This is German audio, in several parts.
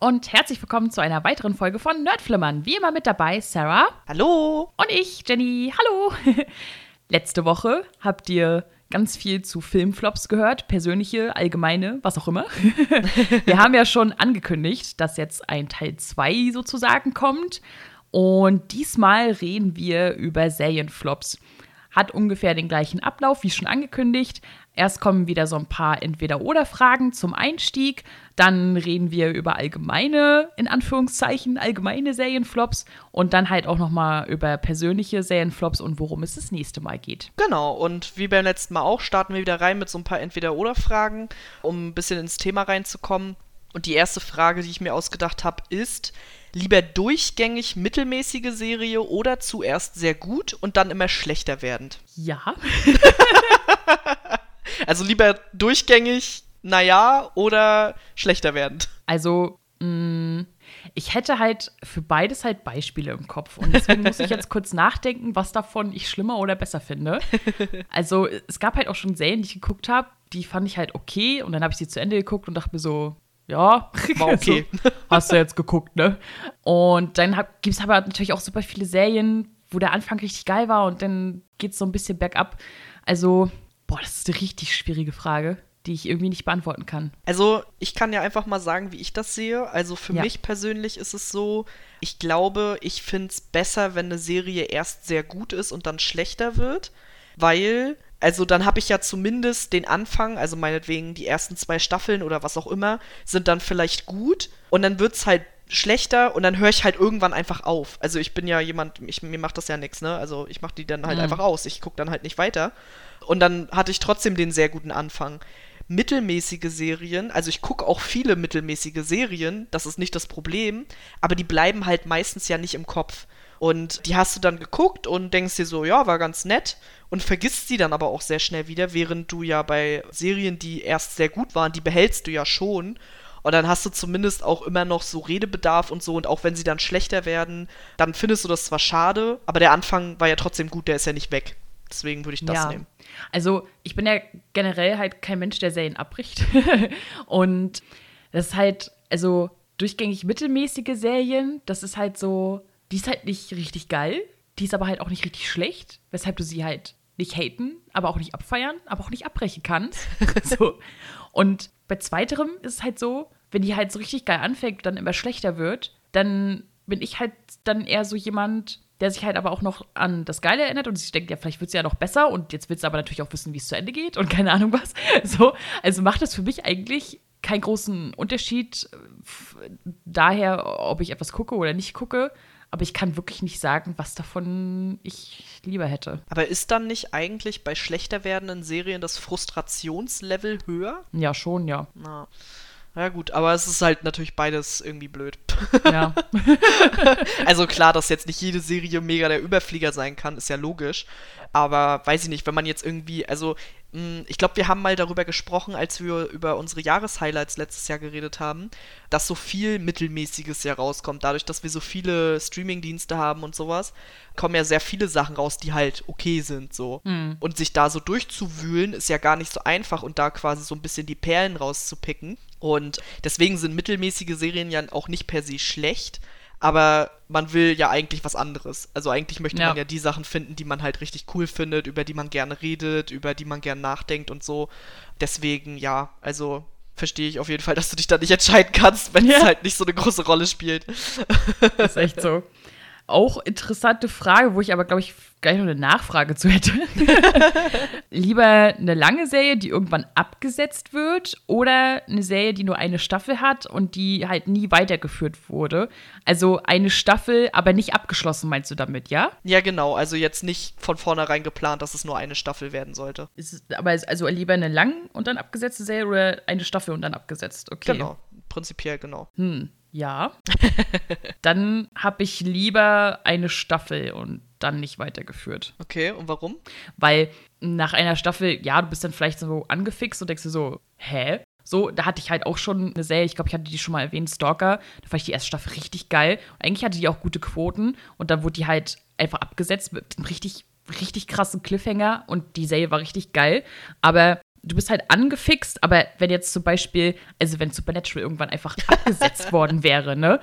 und herzlich willkommen zu einer weiteren Folge von Nerdflimmern. Wie immer mit dabei Sarah. Hallo. Und ich, Jenny. Hallo. Letzte Woche habt ihr ganz viel zu Filmflops gehört, persönliche, allgemeine, was auch immer. Wir haben ja schon angekündigt, dass jetzt ein Teil 2 sozusagen kommt. Und diesmal reden wir über Serienflops. Hat ungefähr den gleichen Ablauf wie schon angekündigt. Erst kommen wieder so ein paar Entweder-Oder-Fragen zum Einstieg. Dann reden wir über allgemeine, in Anführungszeichen, allgemeine Serienflops. Und dann halt auch nochmal über persönliche Serienflops und worum es das nächste Mal geht. Genau, und wie beim letzten Mal auch, starten wir wieder rein mit so ein paar Entweder-Oder-Fragen, um ein bisschen ins Thema reinzukommen. Und die erste Frage, die ich mir ausgedacht habe, ist, lieber durchgängig mittelmäßige Serie oder zuerst sehr gut und dann immer schlechter werdend? Ja. Also lieber durchgängig, naja, oder schlechter werdend. Also, mh, ich hätte halt für beides halt Beispiele im Kopf. Und deswegen muss ich jetzt kurz nachdenken, was davon ich schlimmer oder besser finde. Also, es gab halt auch schon Serien, die ich geguckt habe, die fand ich halt okay. Und dann habe ich sie zu Ende geguckt und dachte mir so, ja, War okay. so, hast du jetzt geguckt, ne? Und dann gibt es aber natürlich auch super viele Serien, wo der Anfang richtig geil war und dann geht es so ein bisschen bergab. Also, boah, das ist eine richtig schwierige Frage, die ich irgendwie nicht beantworten kann. Also, ich kann ja einfach mal sagen, wie ich das sehe. Also, für Ja. mich persönlich ist es so, ich glaube, ich finde es besser, wenn eine Serie erst sehr gut ist und dann schlechter wird, weil, also dann habe ich ja zumindest den Anfang, also meinetwegen die ersten zwei Staffeln oder was auch immer, sind dann vielleicht gut und dann wird es halt schlechter und dann höre ich halt irgendwann einfach auf. Also ich bin ja jemand, ich, mir macht das ja nichts, ne? Also ich mache die dann halt Mhm. einfach aus. Ich gucke dann halt nicht weiter. Und dann hatte ich trotzdem den sehr guten Anfang. Mittelmäßige Serien, also ich gucke auch viele mittelmäßige Serien, das ist nicht das Problem, aber die bleiben halt meistens ja nicht im Kopf. Und die hast du dann geguckt und denkst dir so, ja, war ganz nett und vergisst sie dann aber auch sehr schnell wieder, während du ja bei Serien, die erst sehr gut waren, die behältst du ja schon. Und dann hast du zumindest auch immer noch so Redebedarf und so. Und auch wenn sie dann schlechter werden, dann findest du das zwar schade, aber der Anfang war ja trotzdem gut, der ist ja nicht weg. Deswegen würde ich das ja. nehmen. Also, ich bin ja generell halt kein Mensch, der Serien abbricht. und das ist halt, also durchgängig mittelmäßige Serien, das ist halt so, die ist halt nicht richtig geil, die ist aber halt auch nicht richtig schlecht, weshalb du sie halt nicht haten, aber auch nicht abfeiern, aber auch nicht abbrechen kannst. so. Und bei zweiterem ist es halt so, wenn die halt so richtig geil anfängt und dann immer schlechter wird, dann bin ich halt dann eher so jemand, der sich halt aber auch noch an das Geile erinnert und sich denkt, ja, vielleicht wird es ja noch besser und jetzt willst du aber natürlich auch wissen, wie es zu Ende geht und keine Ahnung was. So, also macht das für mich eigentlich keinen großen Unterschied äh, daher, ob ich etwas gucke oder nicht gucke. Aber ich kann wirklich nicht sagen, was davon ich lieber hätte. Aber ist dann nicht eigentlich bei schlechter werdenden Serien das Frustrationslevel höher? Ja, schon, ja. Na. Ja gut, aber es ist halt natürlich beides irgendwie blöd. Ja. Also klar, dass jetzt nicht jede Serie mega der Überflieger sein kann, ist ja logisch. Aber weiß ich nicht, wenn man jetzt irgendwie, also ich glaube, wir haben mal darüber gesprochen, als wir über unsere Jahreshighlights letztes Jahr geredet haben, dass so viel Mittelmäßiges ja rauskommt. Dadurch, dass wir so viele Streamingdienste haben und sowas, kommen ja sehr viele Sachen raus, die halt okay sind so. Und sich da so durchzuwühlen, ist ja gar nicht so einfach und da quasi so ein bisschen die Perlen rauszupicken. Und deswegen sind mittelmäßige Serien ja auch nicht per se schlecht, aber man will ja eigentlich was anderes. Also eigentlich möchte Ja. man ja die Sachen finden, die man halt richtig cool findet, über die man gerne redet, über die man gerne nachdenkt und so. Deswegen, ja, also verstehe ich auf jeden Fall, dass du dich da nicht entscheiden kannst, wenn Ja. es halt nicht so eine große Rolle spielt. ist echt so. Auch interessante Frage, wo ich aber, glaube ich, gleich noch eine Nachfrage zu hätte. Lieber eine lange Serie, die irgendwann abgesetzt wird, oder eine Serie, die nur eine Staffel hat und die halt nie weitergeführt wurde. Also eine Staffel, aber nicht abgeschlossen, meinst du damit, ja? Ja, genau, also jetzt nicht von vornherein geplant, dass es nur eine Staffel werden sollte. Ist es, aber ist also lieber eine lang und dann abgesetzte Serie oder eine Staffel und dann abgesetzt? Okay. Genau, prinzipiell genau. Hm, ja. dann habe ich lieber eine Staffel und dann nicht weitergeführt. Okay, und warum? Weil nach einer Staffel, ja, du bist dann vielleicht so angefixt und denkst dir so, hä? So, da hatte ich halt auch schon eine Serie, ich glaube, ich hatte die schon mal erwähnt, Stalker. Da fand ich die erste Staffel richtig geil. Und eigentlich hatte die auch gute Quoten. Und dann wurde die halt einfach abgesetzt mit einem richtig, richtig krassen Cliffhanger. Und die Serie war richtig geil. Aber du bist halt angefixt, aber wenn jetzt zum Beispiel, also wenn Supernatural irgendwann einfach abgesetzt worden wäre, ne?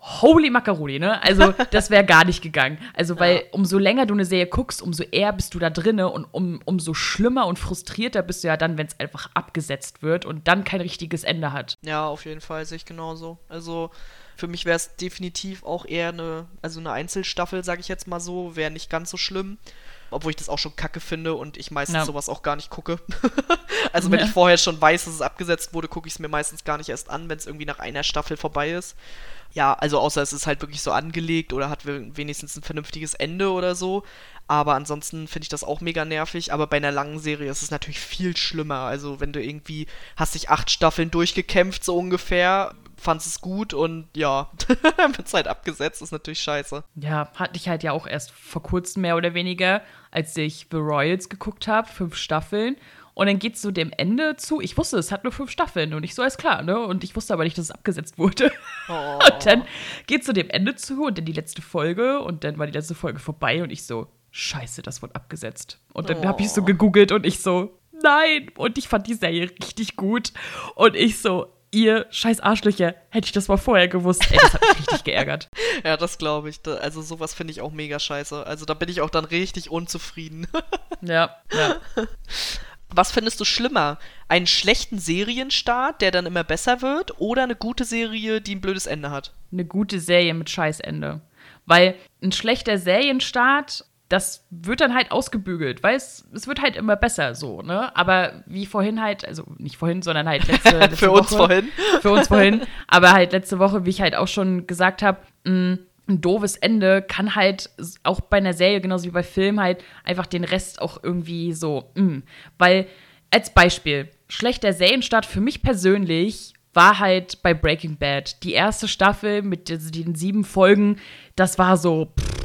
Holy Macaroni, ne? Also, das wäre gar nicht gegangen. Also, weil ja. umso länger du eine Serie guckst, umso eher bist du da drinne und um, umso schlimmer und frustrierter bist du ja dann, wenn es einfach abgesetzt wird und dann kein richtiges Ende hat. Ja, auf jeden Fall sehe ich genauso. Also, für mich wäre es definitiv auch eher eine, also eine Einzelstaffel, sage ich jetzt mal so, wäre nicht ganz so schlimm. Obwohl ich das auch schon kacke finde und ich meistens ja. sowas auch gar nicht gucke. also wenn ja. ich vorher schon weiß, dass es abgesetzt wurde, gucke ich es mir meistens gar nicht erst an, wenn es irgendwie nach einer Staffel vorbei ist. Ja, also außer es ist halt wirklich so angelegt oder hat wenigstens ein vernünftiges Ende oder so. Aber ansonsten finde ich das auch mega nervig. Aber bei einer langen Serie ist es natürlich viel schlimmer. Also wenn du irgendwie hast dich acht Staffeln durchgekämpft, so ungefähr, fandst es gut und ja, wird halt abgesetzt, ist natürlich scheiße. Ja, hatte ich halt ja auch erst vor kurzem mehr oder weniger, als ich The Royals geguckt habe, fünf Staffeln. Und dann geht es so dem Ende zu. Ich wusste, es hat nur fünf Staffeln und ich so, alles klar, ne? Und ich wusste aber nicht, dass es abgesetzt wurde. Oh. Und dann geht es so dem Ende zu und dann die letzte Folge und dann war die letzte Folge vorbei und ich so, scheiße, das wurde abgesetzt. Und dann oh. habe ich so gegoogelt und ich so, nein. Und ich fand die Serie richtig gut. Und ich so, ihr scheiß Arschlöcher, hätte ich das mal vorher gewusst. Ey, das hat mich richtig geärgert. Ja, das glaube ich. Also sowas finde ich auch mega scheiße. Also da bin ich auch dann richtig unzufrieden. ja, ja. Was findest du schlimmer? Einen schlechten Serienstart, der dann immer besser wird, oder eine gute Serie, die ein blödes Ende hat? Eine gute Serie mit Scheißende. Weil ein schlechter Serienstart das wird dann halt ausgebügelt, weil es, es wird halt immer besser so, ne? Aber wie vorhin halt, also nicht vorhin, sondern halt letzte, letzte Für Woche, uns vorhin. Für uns vorhin. Aber halt letzte Woche, wie ich halt auch schon gesagt habe, ein doofes Ende kann halt auch bei einer Serie, genauso wie bei Film, halt einfach den Rest auch irgendwie so, mh. weil als Beispiel, schlechter Serienstart für mich persönlich war halt bei Breaking Bad. Die erste Staffel mit den sieben Folgen, das war so, pff,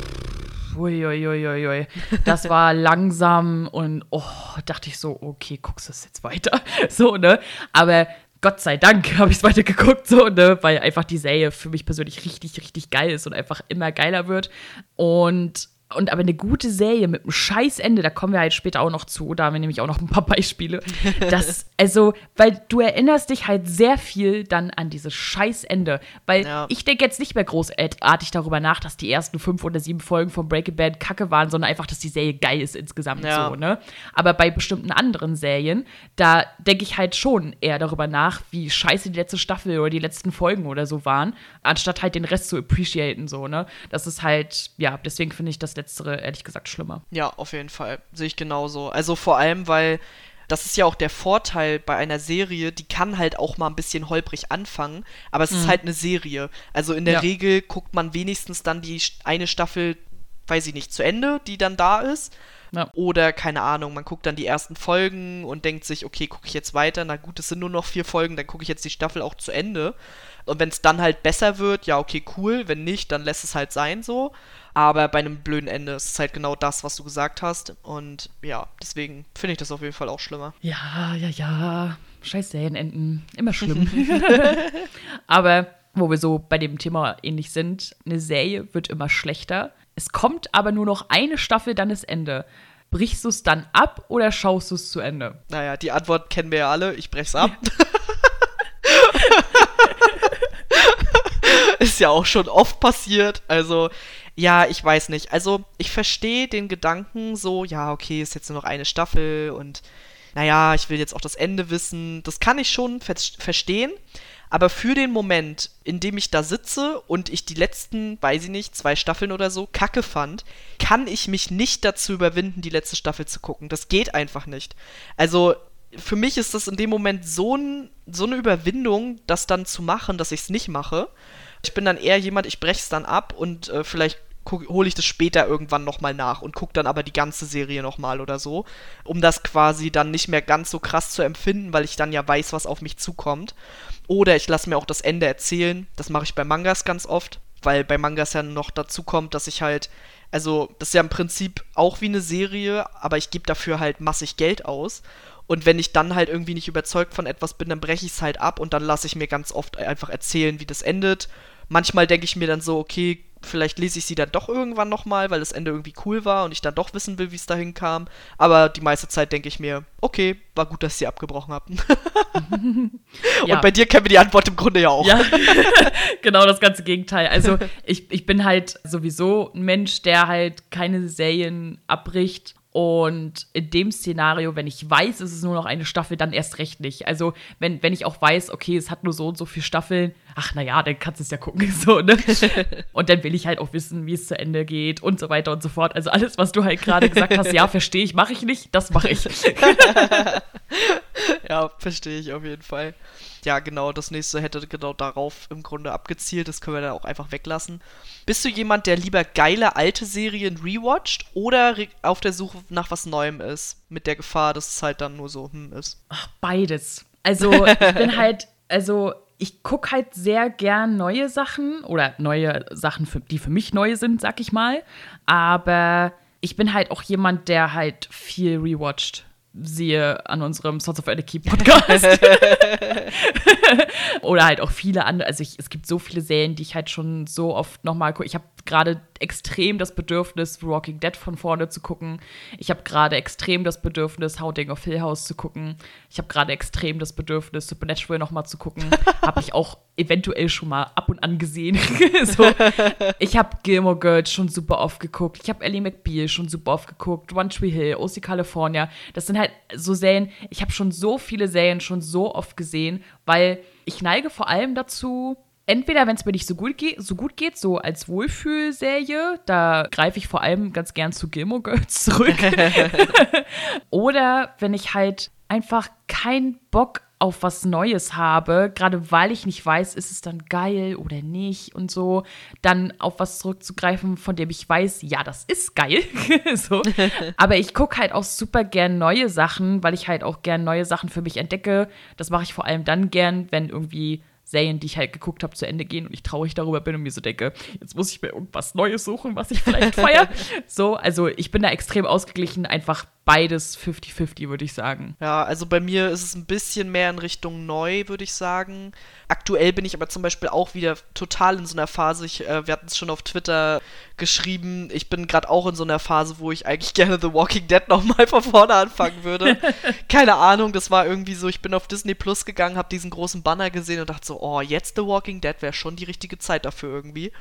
Uiuiuiui. Das war langsam und oh, dachte ich so, okay, guckst du es jetzt weiter? So, ne? Aber Gott sei Dank habe ich es weiter geguckt, so, ne? Weil einfach die Serie für mich persönlich richtig, richtig geil ist und einfach immer geiler wird. Und und aber eine gute Serie mit einem Scheißende, da kommen wir halt später auch noch zu, da haben wir nämlich auch noch ein paar Beispiele. Das, also, weil du erinnerst dich halt sehr viel dann an dieses Scheißende. Weil ja. ich denke jetzt nicht mehr großartig darüber nach, dass die ersten fünf oder sieben Folgen von Breaking Bad kacke waren, sondern einfach, dass die Serie geil ist insgesamt ja. so, ne? Aber bei bestimmten anderen Serien, da denke ich halt schon eher darüber nach, wie scheiße die letzte Staffel oder die letzten Folgen oder so waren, anstatt halt den Rest zu appreciaten, so, ne? Das ist halt, ja, deswegen finde ich das letztere ehrlich gesagt schlimmer. Ja, auf jeden Fall. Sehe ich genauso. Also vor allem, weil das ist ja auch der Vorteil bei einer Serie, die kann halt auch mal ein bisschen holprig anfangen, aber es mhm. ist halt eine Serie. Also in der ja. Regel guckt man wenigstens dann die eine Staffel, weiß ich nicht, zu Ende, die dann da ist. Ja. Oder keine Ahnung, man guckt dann die ersten Folgen und denkt sich, okay, gucke ich jetzt weiter. Na gut, es sind nur noch vier Folgen, dann gucke ich jetzt die Staffel auch zu Ende. Und wenn es dann halt besser wird, ja, okay, cool. Wenn nicht, dann lässt es halt sein so. Aber bei einem blöden Ende ist es halt genau das, was du gesagt hast. Und ja, deswegen finde ich das auf jeden Fall auch schlimmer. Ja, ja, ja. Scheiß Serienenden. Immer schlimm. aber wo wir so bei dem Thema ähnlich sind, eine Serie wird immer schlechter. Es kommt aber nur noch eine Staffel, dann ist Ende. Brichst du es dann ab oder schaust du es zu Ende? Naja, die Antwort kennen wir ja alle. Ich brech's ab. ist ja auch schon oft passiert. Also, ja, ich weiß nicht. Also, ich verstehe den Gedanken so, ja, okay, ist jetzt nur noch eine Staffel und naja, ich will jetzt auch das Ende wissen. Das kann ich schon ver verstehen. Aber für den Moment, in dem ich da sitze und ich die letzten, weiß ich nicht, zwei Staffeln oder so kacke fand, kann ich mich nicht dazu überwinden, die letzte Staffel zu gucken. Das geht einfach nicht. Also, für mich ist das in dem Moment so, ein, so eine Überwindung, das dann zu machen, dass ich es nicht mache. Ich bin dann eher jemand, ich breche es dann ab und äh, vielleicht hole ich das später irgendwann nochmal nach und gucke dann aber die ganze Serie nochmal oder so, um das quasi dann nicht mehr ganz so krass zu empfinden, weil ich dann ja weiß, was auf mich zukommt. Oder ich lasse mir auch das Ende erzählen. Das mache ich bei Mangas ganz oft, weil bei Mangas ja noch dazu kommt, dass ich halt, also das ist ja im Prinzip auch wie eine Serie, aber ich gebe dafür halt massig Geld aus. Und wenn ich dann halt irgendwie nicht überzeugt von etwas bin, dann breche ich es halt ab und dann lasse ich mir ganz oft einfach erzählen, wie das endet. Manchmal denke ich mir dann so, okay, Vielleicht lese ich sie dann doch irgendwann nochmal, weil das Ende irgendwie cool war und ich dann doch wissen will, wie es dahin kam. Aber die meiste Zeit denke ich mir, okay, war gut, dass ich sie abgebrochen habt. Ja. Und bei dir kennen wir die Antwort im Grunde ja auch. Ja, genau das ganze Gegenteil. Also ich, ich bin halt sowieso ein Mensch, der halt keine Serien abbricht. Und in dem Szenario, wenn ich weiß, es ist nur noch eine Staffel, dann erst recht nicht. Also, wenn, wenn ich auch weiß, okay, es hat nur so und so viele Staffeln, ach naja, dann kannst du es ja gucken. So, ne? Und dann will ich halt auch wissen, wie es zu Ende geht und so weiter und so fort. Also alles, was du halt gerade gesagt hast, ja, verstehe ich, mache ich nicht, das mache ich. Ja, verstehe ich auf jeden Fall. Ja, genau, das nächste hätte genau darauf im Grunde abgezielt. Das können wir dann auch einfach weglassen. Bist du jemand, der lieber geile alte Serien rewatcht oder re- auf der Suche nach was Neuem ist? Mit der Gefahr, dass es halt dann nur so hm ist. Ach, beides. Also, ich bin halt, also ich gucke halt sehr gern neue Sachen oder neue Sachen, für, die für mich neu sind, sag ich mal. Aber ich bin halt auch jemand, der halt viel rewatcht. Siehe an unserem Sons of Anarchy Podcast. Oder halt auch viele andere. Also ich, es gibt so viele Serien, die ich halt schon so oft nochmal gucke. Ich habe gerade extrem das Bedürfnis, Walking Dead von vorne zu gucken. Ich habe gerade extrem das Bedürfnis, Haunting of Hill House zu gucken. Ich habe gerade extrem das Bedürfnis, Supernatural nochmal zu gucken. habe ich auch eventuell schon mal ab und an gesehen. so. Ich habe Gilmore Girls schon super oft geguckt. Ich habe Ellie McBeal schon super oft geguckt. One Tree Hill, OC California. Das sind halt so Serien. Ich habe schon so viele Serien schon so oft gesehen, weil ich neige vor allem dazu, entweder wenn es mir nicht so gut, geht, so gut geht, so als Wohlfühlserie, da greife ich vor allem ganz gern zu Gilmore Girls zurück. Oder wenn ich halt einfach keinen Bock auf was Neues habe, gerade weil ich nicht weiß, ist es dann geil oder nicht und so, dann auf was zurückzugreifen, von dem ich weiß, ja, das ist geil. so. Aber ich gucke halt auch super gern neue Sachen, weil ich halt auch gern neue Sachen für mich entdecke. Das mache ich vor allem dann gern, wenn irgendwie Serien, die ich halt geguckt habe, zu Ende gehen und ich traurig darüber bin und mir so denke, jetzt muss ich mir irgendwas Neues suchen, was ich vielleicht feiere. so, also ich bin da extrem ausgeglichen, einfach beides 50-50, würde ich sagen. Ja, also bei mir ist es ein bisschen mehr in Richtung neu, würde ich sagen. Aktuell bin ich aber zum Beispiel auch wieder total in so einer Phase. Ich, äh, wir hatten es schon auf Twitter geschrieben. Ich bin gerade auch in so einer Phase, wo ich eigentlich gerne The Walking Dead nochmal von vorne anfangen würde. Keine Ahnung, das war irgendwie so. Ich bin auf Disney Plus gegangen, habe diesen großen Banner gesehen und dachte so, oh, jetzt The Walking Dead wäre schon die richtige Zeit dafür irgendwie.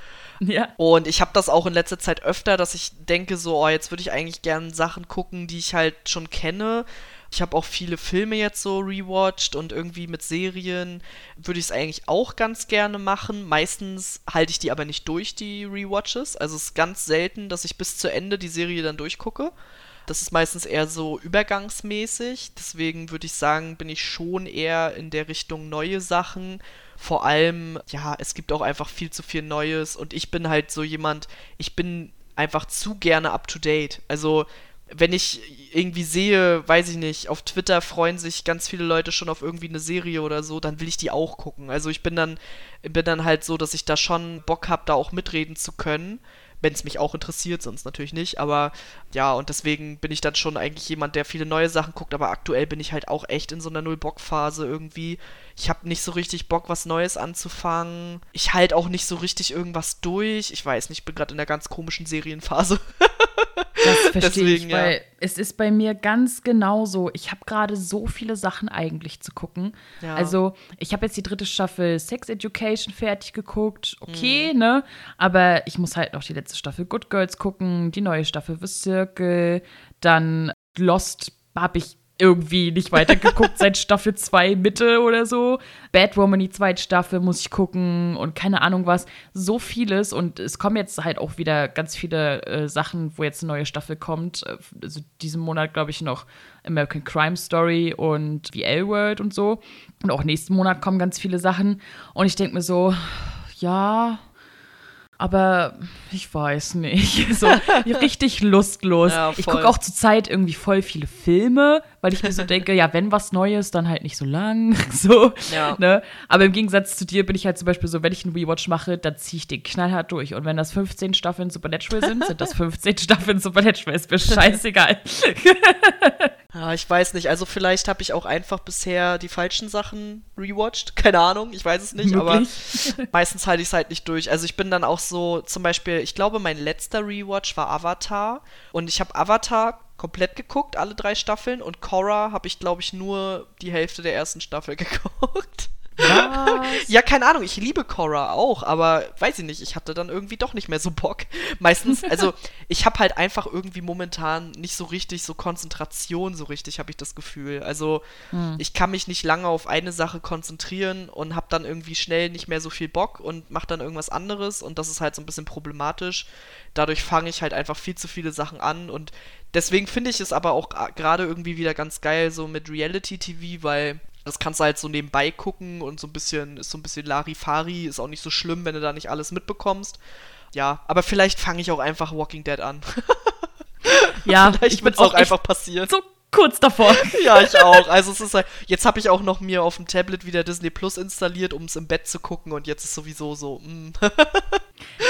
Ja. Und ich habe das auch in letzter Zeit öfter, dass ich denke so, oh, jetzt würde ich eigentlich gerne Sachen gucken, die ich halt schon kenne. Ich habe auch viele Filme jetzt so rewatcht und irgendwie mit Serien würde ich es eigentlich auch ganz gerne machen. Meistens halte ich die aber nicht durch, die Rewatches. Also es ist ganz selten, dass ich bis zu Ende die Serie dann durchgucke. Das ist meistens eher so übergangsmäßig. Deswegen würde ich sagen, bin ich schon eher in der Richtung neue Sachen. Vor allem, ja, es gibt auch einfach viel zu viel Neues und ich bin halt so jemand, ich bin einfach zu gerne up to date. Also, wenn ich irgendwie sehe, weiß ich nicht, auf Twitter freuen sich ganz viele Leute schon auf irgendwie eine Serie oder so, dann will ich die auch gucken. Also ich bin dann, bin dann halt so, dass ich da schon Bock habe, da auch mitreden zu können. Wenn es mich auch interessiert, sonst natürlich nicht. Aber ja, und deswegen bin ich dann schon eigentlich jemand, der viele neue Sachen guckt. Aber aktuell bin ich halt auch echt in so einer Null-Bock-Phase irgendwie. Ich habe nicht so richtig Bock, was Neues anzufangen. Ich halte auch nicht so richtig irgendwas durch. Ich weiß nicht, ich bin gerade in einer ganz komischen Serienphase. Das verstehe Deswegen, ich, ja. weil es ist bei mir ganz genauso. Ich habe gerade so viele Sachen eigentlich zu gucken. Ja. Also, ich habe jetzt die dritte Staffel Sex Education fertig geguckt. Mhm. Okay, ne? Aber ich muss halt noch die letzte Staffel Good Girls gucken, die neue Staffel The Circle, dann Lost habe ich irgendwie nicht weitergeguckt seit Staffel 2 Mitte oder so. Bad Woman, die zweite Staffel, muss ich gucken und keine Ahnung was. So vieles und es kommen jetzt halt auch wieder ganz viele äh, Sachen, wo jetzt eine neue Staffel kommt. Äh, Also diesen Monat, glaube ich, noch American Crime Story und The L-Word und so. Und auch nächsten Monat kommen ganz viele Sachen. Und ich denke mir so, ja, aber ich weiß nicht. So richtig lustlos. Ja, ich gucke auch zurzeit irgendwie voll viele Filme, weil ich mir so denke, ja, wenn was Neues, dann halt nicht so lang. So, Ja. ne? Aber im Gegensatz zu dir bin ich halt zum Beispiel so, wenn ich einen Rewatch mache, dann ziehe ich den knallhart durch. Und wenn das 15 Staffeln Supernatural sind, sind das 15 Staffeln Supernatural. Ist mir scheißegal. Ja, ich weiß nicht. Also vielleicht habe ich auch einfach bisher die falschen Sachen rewatcht. Keine Ahnung, ich weiß es nicht, Möglich. aber meistens halte ich es halt nicht durch. Also ich bin dann auch so, zum Beispiel, ich glaube, mein letzter Rewatch war Avatar und ich habe Avatar komplett geguckt, alle drei Staffeln und Korra habe ich, glaube ich, nur die Hälfte der ersten Staffel geguckt. Was? Ja, keine Ahnung, ich liebe Korra auch, aber weiß ich nicht, ich hatte dann irgendwie doch nicht mehr so Bock. Meistens, also ich habe halt einfach irgendwie momentan nicht so richtig so Konzentration, so richtig habe ich das Gefühl. Also Hm. ich kann mich nicht lange auf eine Sache konzentrieren und habe dann irgendwie schnell nicht mehr so viel Bock und mache dann irgendwas anderes und das ist halt so ein bisschen problematisch. Dadurch fange ich halt einfach viel zu viele Sachen an und deswegen finde ich es aber auch gra- gerade irgendwie wieder ganz geil so mit Reality-TV, weil das kannst du halt so nebenbei gucken und so ein bisschen, ist so ein bisschen Larifari, ist auch nicht so schlimm, wenn du da nicht alles mitbekommst. Ja, aber vielleicht fange ich auch einfach Walking Dead an. Ja, vielleicht wird es auch auch einfach passieren. so kurz davor. Ja, ich auch. Also es ist halt, jetzt habe ich auch noch mir auf dem Tablet wieder Disney Plus installiert, um es im Bett zu gucken und jetzt ist sowieso so, mm.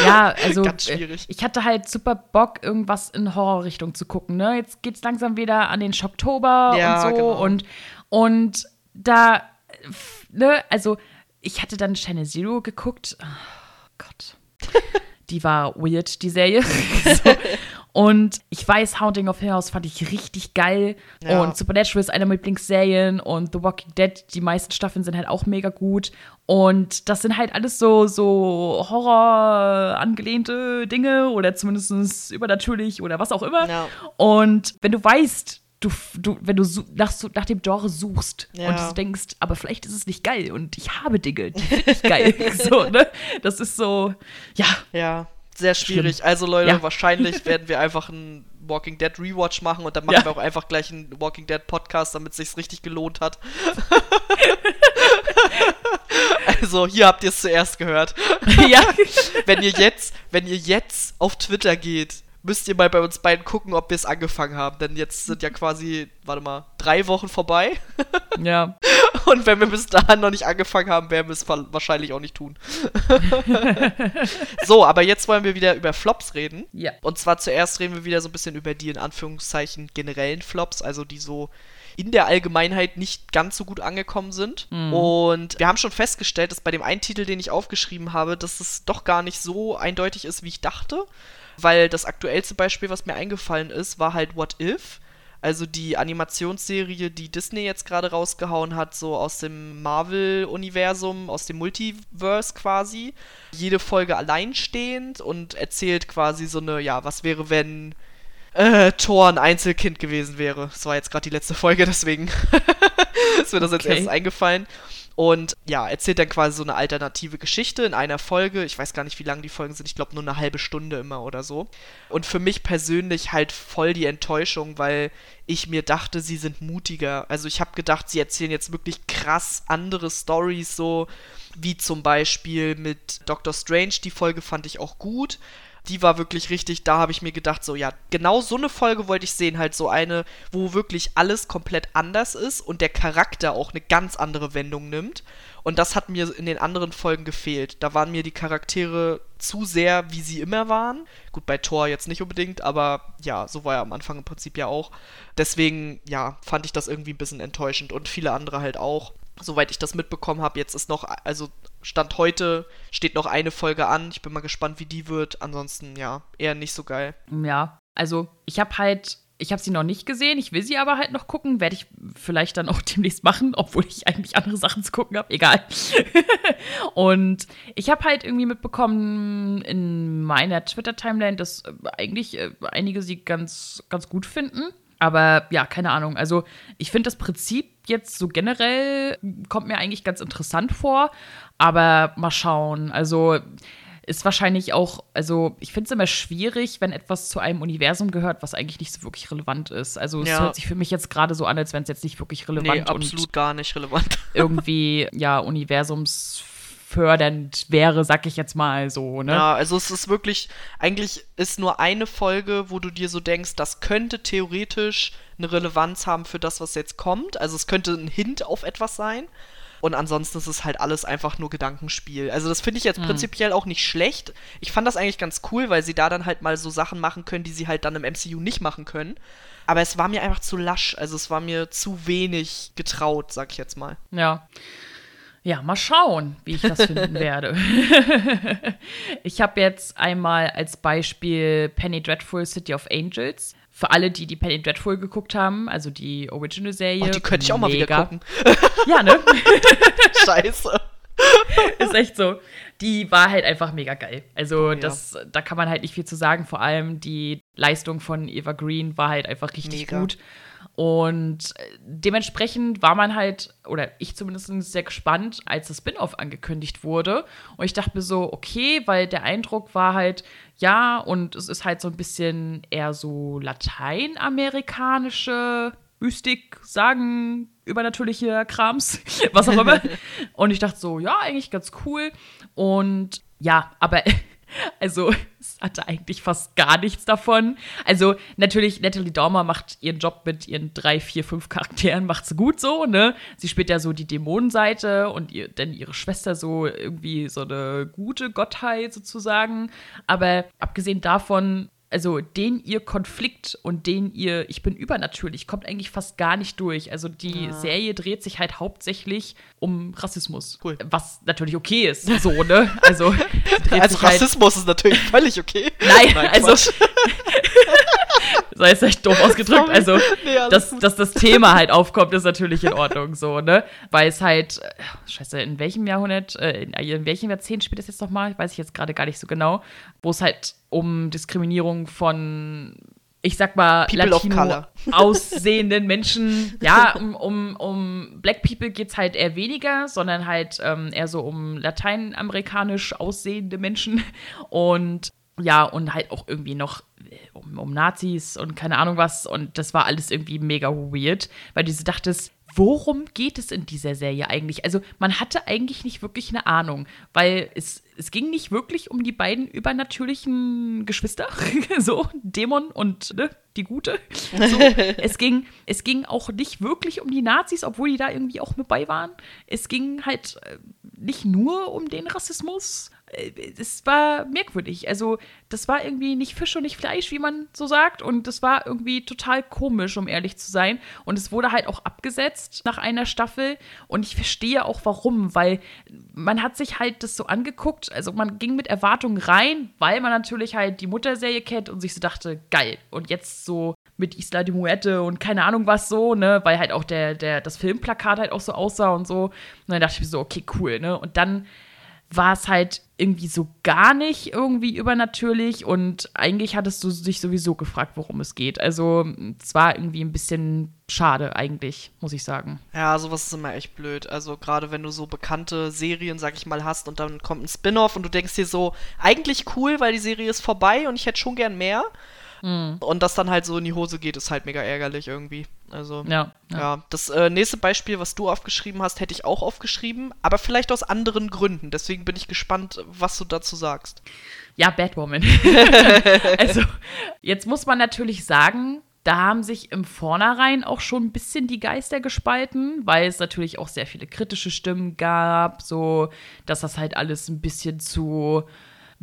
Ja, also Ganz schwierig. ich hatte halt super Bock, irgendwas in Horrorrichtung zu gucken. Ne? Jetzt geht's langsam wieder an den Schocktober Ja, und so. genau. Und, und da, ne, also ich hatte dann Channel Zero geguckt. Oh Gott. Die war weird, die Serie. so. Und ich weiß, Haunting of Hill House fand ich richtig geil. Ja. Und Supernatural ist einer meiner Lieblingsserien. Und The Walking Dead, die meisten Staffeln sind halt auch mega gut. Und das sind halt alles so, so Horror angelehnte Dinge oder zumindest übernatürlich oder was auch immer. Ja. Und wenn du weißt, du, du, wenn du nach, nach dem Genre suchst Ja. und du denkst, aber vielleicht ist es nicht geil und ich habe Dinge, die finde ich geil. so, ne? Das ist so, ja, Ja, sehr schwierig. Also Leute, Ja. wahrscheinlich werden wir einfach einen Walking Dead Rewatch machen und dann machen Ja. wir auch einfach gleich einen Walking Dead Podcast, damit es sich richtig gelohnt hat. also, hier habt ihr es zuerst gehört. ja. wenn ihr jetzt, wenn ihr jetzt auf Twitter geht, müsst ihr mal bei uns beiden gucken, ob wir es angefangen haben. Denn jetzt sind ja quasi, warte mal, drei Wochen vorbei. ja. Und wenn wir bis dahin noch nicht angefangen haben, werden wir es wa- wahrscheinlich auch nicht tun. so, aber jetzt wollen wir wieder über Flops reden. Ja. Und zwar zuerst reden wir wieder so ein bisschen über die in Anführungszeichen generellen Flops, also die so in der Allgemeinheit nicht ganz so gut angekommen sind. Und wir haben schon festgestellt, dass bei dem einen Titel, den ich aufgeschrieben habe, dass es doch gar nicht so eindeutig ist, wie ich dachte. Weil das aktuellste Beispiel, was mir eingefallen ist, war halt What If. Also die Animationsserie, die Disney jetzt gerade rausgehauen hat, so aus dem Marvel-Universum, aus dem Multiverse quasi. Jede Folge alleinstehend und erzählt quasi so eine, ja, was wäre, wenn äh, Thor ein Einzelkind gewesen wäre. Das war jetzt gerade die letzte Folge, deswegen ist mir das jetzt Okay. erst eingefallen. Und ja, erzählt dann quasi so eine alternative Geschichte in einer Folge. Ich weiß gar nicht, wie lang die Folgen sind. Ich glaube nur eine halbe Stunde immer oder so. Und für mich persönlich halt voll die Enttäuschung, weil ich mir dachte, sie sind mutiger. Also ich habe gedacht, sie erzählen jetzt wirklich krass andere Stories, so wie zum Beispiel mit Doctor Strange. Die Folge fand ich auch gut. Die war wirklich richtig, da habe ich mir gedacht, so ja, genau so eine Folge wollte ich sehen, halt so eine, wo wirklich alles komplett anders ist und der Charakter auch eine ganz andere Wendung nimmt. Und das hat mir in den anderen Folgen gefehlt. Da waren mir die Charaktere zu sehr, wie sie immer waren. Gut, bei Thor jetzt nicht unbedingt, aber ja, so war er am Anfang im Prinzip ja auch. Deswegen, ja, fand ich das irgendwie ein bisschen enttäuschend und viele andere halt auch. Soweit ich das mitbekommen habe, jetzt ist noch, also Stand heute steht noch eine Folge an. Ich bin mal gespannt, wie die wird. Ansonsten, ja, eher nicht so geil. Ja, also ich habe halt, ich habe sie noch nicht gesehen, ich will sie aber halt noch gucken, werde ich vielleicht dann auch demnächst machen, obwohl ich eigentlich andere Sachen zu gucken habe, egal. und ich habe halt irgendwie mitbekommen in meiner Twitter-Timeline, dass äh, eigentlich äh, einige sie ganz, ganz gut finden. Aber ja, keine Ahnung. Also ich finde das Prinzip jetzt so generell kommt mir eigentlich ganz interessant vor. Aber mal schauen. Also ist wahrscheinlich auch, also ich finde es immer schwierig, wenn etwas zu einem Universum gehört, was eigentlich nicht so wirklich relevant ist. Also es Ja. hört sich für mich jetzt gerade so an, als wenn es jetzt nicht wirklich relevant Nee, absolut und gar nicht relevant. irgendwie ja universumsfördernd wäre, sag ich jetzt mal so, ne? Ja, also es ist wirklich, eigentlich ist nur eine Folge, wo du dir so denkst, das könnte theoretisch eine Relevanz haben für das, was jetzt kommt. Also es könnte ein Hint auf etwas sein. Und ansonsten ist es halt alles einfach nur Gedankenspiel. Also das finde ich jetzt Mhm. prinzipiell auch nicht schlecht. Ich fand das eigentlich ganz cool, weil sie da dann halt mal so Sachen machen können, die sie halt dann im MCU nicht machen können. Aber es war mir einfach zu lasch. Also es war mir zu wenig getraut, sag ich jetzt mal. Ja. Ja, mal schauen, wie ich das finden werde. ich habe jetzt einmal als Beispiel Penny Dreadful City of Angels. Für alle, die die Penny Dreadful geguckt haben, also die Original-Serie. Oh, die könnte ich auch mal wieder gucken. Ja, ne? Scheiße. ist echt so. Die war halt einfach mega geil. Also, Oh, ja. das, da kann man halt nicht viel zu sagen. Vor allem die Leistung von Eva Green war halt einfach richtig Mega. gut. Und äh, dementsprechend war man halt, oder ich zumindest sehr gespannt, als das Spin-off angekündigt wurde. Und ich dachte mir so, okay, weil der Eindruck war halt, ja, und es ist halt so ein bisschen eher so lateinamerikanische Mystik, Sagen, übernatürliche Krams, was auch immer. und ich dachte so, ja, eigentlich ganz cool. Und ja, aber also es hatte eigentlich fast gar nichts davon. Also natürlich, Natalie Dormer macht ihren Job mit ihren drei, vier, fünf Charakteren, macht sie gut so, ne? Sie spielt ja so die Dämonenseite und ihr, dann ihre Schwester so irgendwie so eine gute Gottheit sozusagen. Aber abgesehen davon also den ihr Konflikt und den ihr Ich bin übernatürlich kommt eigentlich fast gar nicht durch. Also die Ja. Serie dreht sich halt hauptsächlich um Rassismus. Cool. Was natürlich okay ist, so, ne? Also, Also sich halt, Rassismus ist natürlich völlig okay. Nein, also. Sei jetzt echt doof ausgedrückt. Sorry. Also, Nee, dass, gut. dass das Thema halt aufkommt, ist natürlich in Ordnung, so, ne? Weil es halt, äh, scheiße, in welchem Jahrhundert, äh, in, in welchem Jahrzehnt spielt das jetzt nochmal? Weiß ich jetzt gerade gar nicht so genau. Wo es halt um Diskriminierung von, ich sag mal, People of Latino aussehenden Menschen. Ja, um, um, um Black People geht es halt eher weniger, sondern halt ähm, eher so um lateinamerikanisch aussehende Menschen. Und ja, und halt auch irgendwie noch äh, um, um Nazis und keine Ahnung was. Und das war alles irgendwie mega weird, weil du so dachtest, worum geht es in dieser Serie eigentlich? Also man hatte eigentlich nicht wirklich eine Ahnung, weil es, es ging nicht wirklich um die beiden übernatürlichen Geschwister, so Dämon und ne, die Gute. So, es, ging, es ging auch nicht wirklich um die Nazis, obwohl die da irgendwie auch mit bei waren. Es ging halt äh, nicht nur um den Rassismus. Äh, Es war merkwürdig. Also, das war irgendwie nicht Fisch und nicht Fleisch, wie man so sagt. Und das war irgendwie total komisch, um ehrlich zu sein. Und es wurde halt auch abgesetzt nach einer Staffel. Und ich verstehe auch warum, weil man hat sich halt das so angeguckt. Also, man ging mit Erwartungen rein, weil man natürlich halt die Mutterserie kennt und sich so dachte, geil. Und jetzt so mit Isla de Muerte und keine Ahnung was so, ne, weil halt auch der, der, das Filmplakat halt auch so aussah und so. Und dann dachte ich mir so, okay, cool, ne? Und dann war es halt irgendwie so gar nicht irgendwie übernatürlich und eigentlich hattest du dich sowieso gefragt, worum es geht. Also es war irgendwie ein bisschen schade eigentlich, muss ich sagen. Ja, sowas ist immer echt blöd. Also gerade wenn du so bekannte Serien, sag ich mal, hast und dann kommt ein Spin-off und du denkst dir so, eigentlich cool, weil die Serie ist vorbei und ich hätte schon gern mehr. Mhm. Und das dann halt so in die Hose geht, ist halt mega ärgerlich irgendwie. Also, Ja, ja. ja. Das äh, nächste Beispiel, was du aufgeschrieben hast, hätte ich auch aufgeschrieben, aber vielleicht aus anderen Gründen. Deswegen bin ich gespannt, was du dazu sagst. Ja, Batwoman. also, jetzt muss man natürlich sagen, da haben sich im Vornherein auch schon ein bisschen die Geister gespalten, weil es natürlich auch sehr viele kritische Stimmen gab, so dass das halt alles ein bisschen zu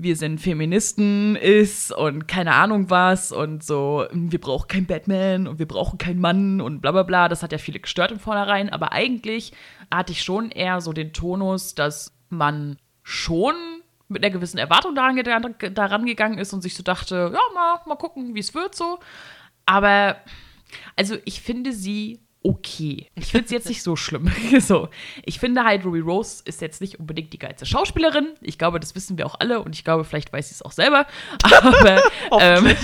wir sind Feministen ist und keine Ahnung was und so, wir brauchen keinen Batman und wir brauchen keinen Mann und bla bla bla. Das hat ja viele gestört im Vornherein, aber eigentlich hatte ich schon eher so den Tonus, dass man schon mit einer gewissen Erwartung daran, ge- daran gegangen ist und sich so dachte, ja, mal, mal gucken, wie es wird so. Aber, also ich finde sie okay. Ich finde sie jetzt nicht so schlimm. so. Ich finde halt, Ruby Rose ist jetzt nicht unbedingt die geilste Schauspielerin. Ich glaube, das wissen wir auch alle und ich glaube, vielleicht weiß sie es auch selber. Aber, ähm,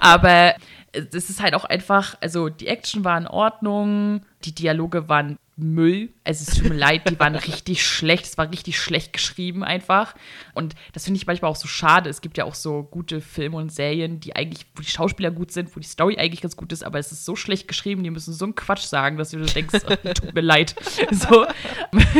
aber es ist halt auch einfach, also die Action war in Ordnung, die Dialoge waren Müll. Also es tut mir leid, die waren richtig schlecht. Es war richtig schlecht geschrieben einfach. Und das finde ich manchmal auch so schade. Es gibt ja auch so gute Filme und Serien, die eigentlich, wo die Schauspieler gut sind, wo die Story eigentlich ganz gut ist, aber es ist so schlecht geschrieben, die müssen so einen Quatsch sagen, dass du denkst, oh, tut mir leid. So.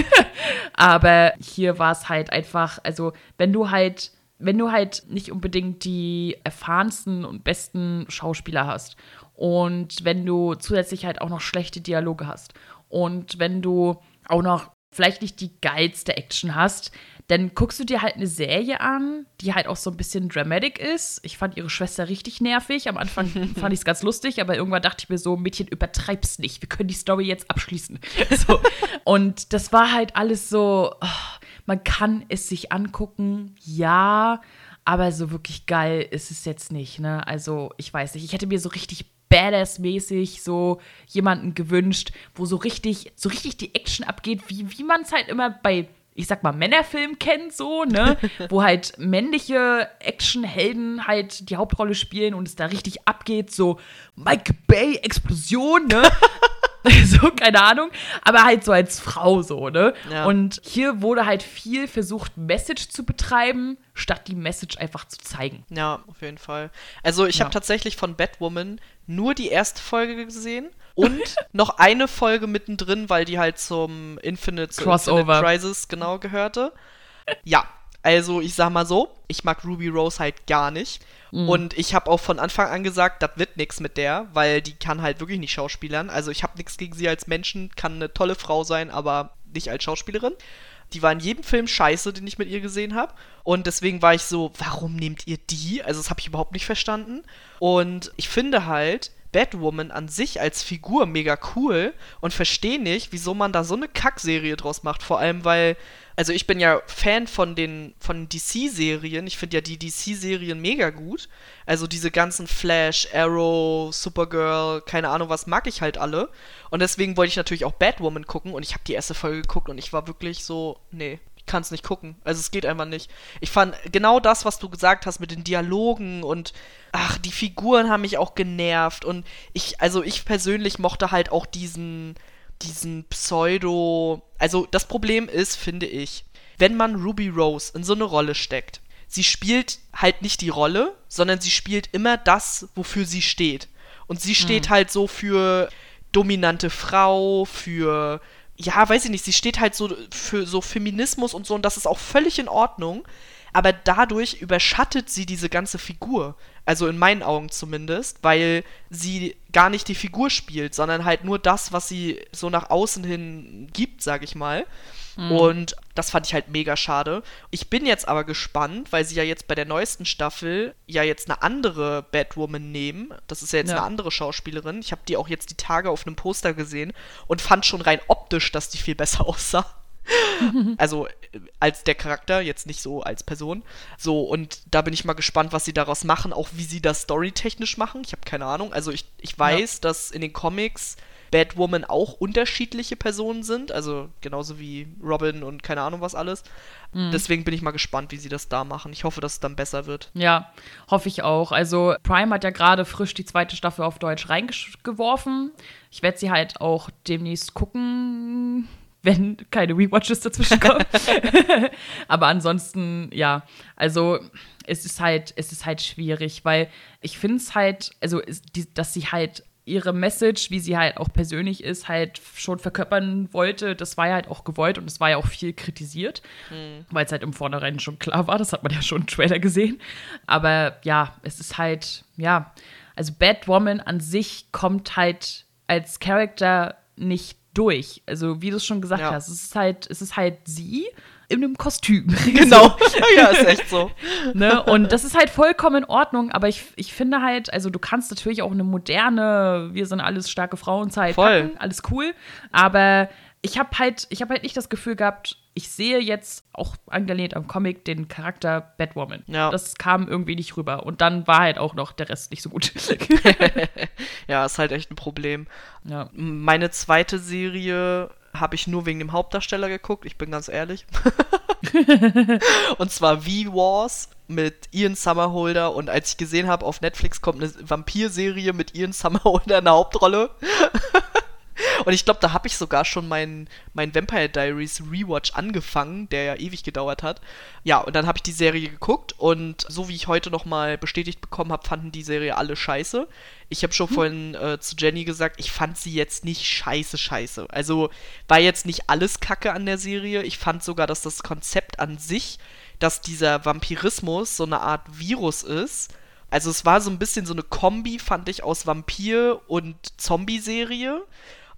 aber hier war es halt einfach, also wenn du halt wenn du halt nicht unbedingt die erfahrensten und besten Schauspieler hast und wenn du zusätzlich halt auch noch schlechte Dialoge hast und wenn du auch noch vielleicht nicht die geilste Action hast, dann guckst du dir halt eine Serie an, die halt auch so ein bisschen dramatic ist. Ich fand ihre Schwester richtig nervig. Am Anfang fand ich es ganz lustig, aber irgendwann dachte ich mir so, Mädchen, übertreib's nicht. Wir können die Story jetzt abschließen. So. Und das war halt alles so, oh, man kann es sich angucken, ja, aber so wirklich geil ist es jetzt nicht, ne? Also, ich weiß nicht, ich hätte mir so richtig Badass-mäßig so jemanden gewünscht, wo so richtig, so richtig die Action abgeht, wie, wie man es halt immer bei ich sag mal, Männerfilm kennt, so, ne? Wo halt männliche Actionhelden halt die Hauptrolle spielen und es da richtig abgeht, so Mike Bay Explosion, ne? so, keine Ahnung, aber halt so als Frau so, ne? Ja. Und hier wurde halt viel versucht, Message zu betreiben, statt die Message einfach zu zeigen. Ja, auf jeden Fall. Also ich ja. habe tatsächlich von Batwoman nur die erste Folge gesehen und noch eine Folge mittendrin, weil die halt zum Infinite, Crossover. Infinite Crisis genau gehörte. Ja, also ich sag mal so, ich mag Ruby Rose halt gar nicht. Mhm. Und ich habe auch von Anfang an gesagt, das wird nichts mit der, weil die kann halt wirklich nicht schauspielern. Also ich habe nichts gegen sie als Menschen, kann eine tolle Frau sein, aber nicht als Schauspielerin. Die war in jedem Film scheiße, den ich mit ihr gesehen habe. Und deswegen war ich so, warum nehmt ihr die? Also das habe ich überhaupt nicht verstanden. Und ich finde halt, Batwoman an sich als Figur mega cool und verstehe nicht, wieso man da so eine Kackserie draus macht. Vor allem, weil, also ich bin ja Fan von den von DC-Serien. Ich finde ja die DC-Serien mega gut. Also diese ganzen Flash, Arrow, Supergirl, keine Ahnung was, mag ich halt alle. Und deswegen wollte ich natürlich auch Batwoman gucken und ich habe die erste Folge geguckt und ich war wirklich so, nee, kann es nicht gucken. Also es geht einfach nicht. Ich fand genau das, was du gesagt hast mit den Dialogen und ach, die Figuren haben mich auch genervt und ich, also ich persönlich mochte halt auch diesen, diesen Pseudo. Also das Problem ist, finde ich, wenn man Ruby Rose in so eine Rolle steckt, sie spielt halt nicht die Rolle, sondern sie spielt immer das, wofür sie steht. Und sie steht mhm. halt so für dominante Frau, für ja, weiß ich nicht, sie steht halt so für so Feminismus und so und das ist auch völlig in Ordnung. Aber dadurch überschattet sie diese ganze Figur. Also in meinen Augen zumindest, weil sie gar nicht die Figur spielt, sondern halt nur das, was sie so nach außen hin gibt, sag ich mal. Mhm. Und das fand ich halt mega schade. Ich bin jetzt aber gespannt, weil sie ja jetzt bei der neuesten Staffel ja jetzt eine andere Batwoman nehmen. Das ist ja jetzt ja. eine andere Schauspielerin. Ich habe die auch jetzt die Tage auf einem Poster gesehen und fand schon rein optisch, dass die viel besser aussah. also als der Charakter, jetzt nicht so als Person. So, und da bin ich mal gespannt, was sie daraus machen, auch wie sie das storytechnisch machen. Ich habe keine Ahnung. Also ich, ich weiß, ja. dass in den Comics Batwoman auch unterschiedliche Personen sind, also genauso wie Robin und keine Ahnung was alles. Mhm. Deswegen bin ich mal gespannt, wie sie das da machen. Ich hoffe, dass es dann besser wird. Ja, hoffe ich auch. Also Prime hat ja gerade frisch die zweite Staffel auf Deutsch reingeworfen. Ich werde sie halt auch demnächst gucken wenn keine Rewatches dazwischen kommen. Aber ansonsten, ja, also es ist halt, es ist halt schwierig, weil ich finde es halt, also dass sie halt ihre Message, wie sie halt auch persönlich ist, halt schon verkörpern wollte. Das war ja halt auch gewollt und es war ja auch viel kritisiert, mhm. weil es halt im Vornherein schon klar war. Das hat man ja schon im Trailer gesehen. Aber ja, es ist halt, ja, also Batwoman an sich kommt halt als Charakter nicht durch. Also, wie du es schon gesagt ja. hast, es ist halt, es ist halt sie in einem Kostüm. Genau. ja, ist echt so. ne? Und das ist halt vollkommen in Ordnung, aber ich, ich finde halt, also du kannst natürlich auch eine moderne, wir sind alles starke Frauenzeit Voll. packen, alles cool, aber ich habe halt, ich habe halt nicht das Gefühl gehabt, ich sehe jetzt auch angelehnt am Comic den Charakter Batwoman. Ja. Das kam irgendwie nicht rüber. Und dann war halt auch noch der Rest nicht so gut. ja, ist halt echt ein Problem. Ja. Meine zweite Serie habe ich nur wegen dem Hauptdarsteller geguckt, ich bin ganz ehrlich. und zwar V-Wars mit Ian Summerholder und als ich gesehen habe, auf Netflix kommt eine Vampir-Serie mit Ian Summerholder in der Hauptrolle. Und ich glaube, da habe ich sogar schon meinen mein Vampire Diaries Rewatch angefangen, der ja ewig gedauert hat. Ja, und dann habe ich die Serie geguckt und so wie ich heute nochmal bestätigt bekommen habe, fanden die Serie alle scheiße. Ich habe schon hm. vorhin äh, zu Jenny gesagt, ich fand sie jetzt nicht scheiße scheiße. Also war jetzt nicht alles Kacke an der Serie. Ich fand sogar, dass das Konzept an sich, dass dieser Vampirismus so eine Art Virus ist, also es war so ein bisschen so eine Kombi, fand ich, aus Vampir- und Zombie-Serie.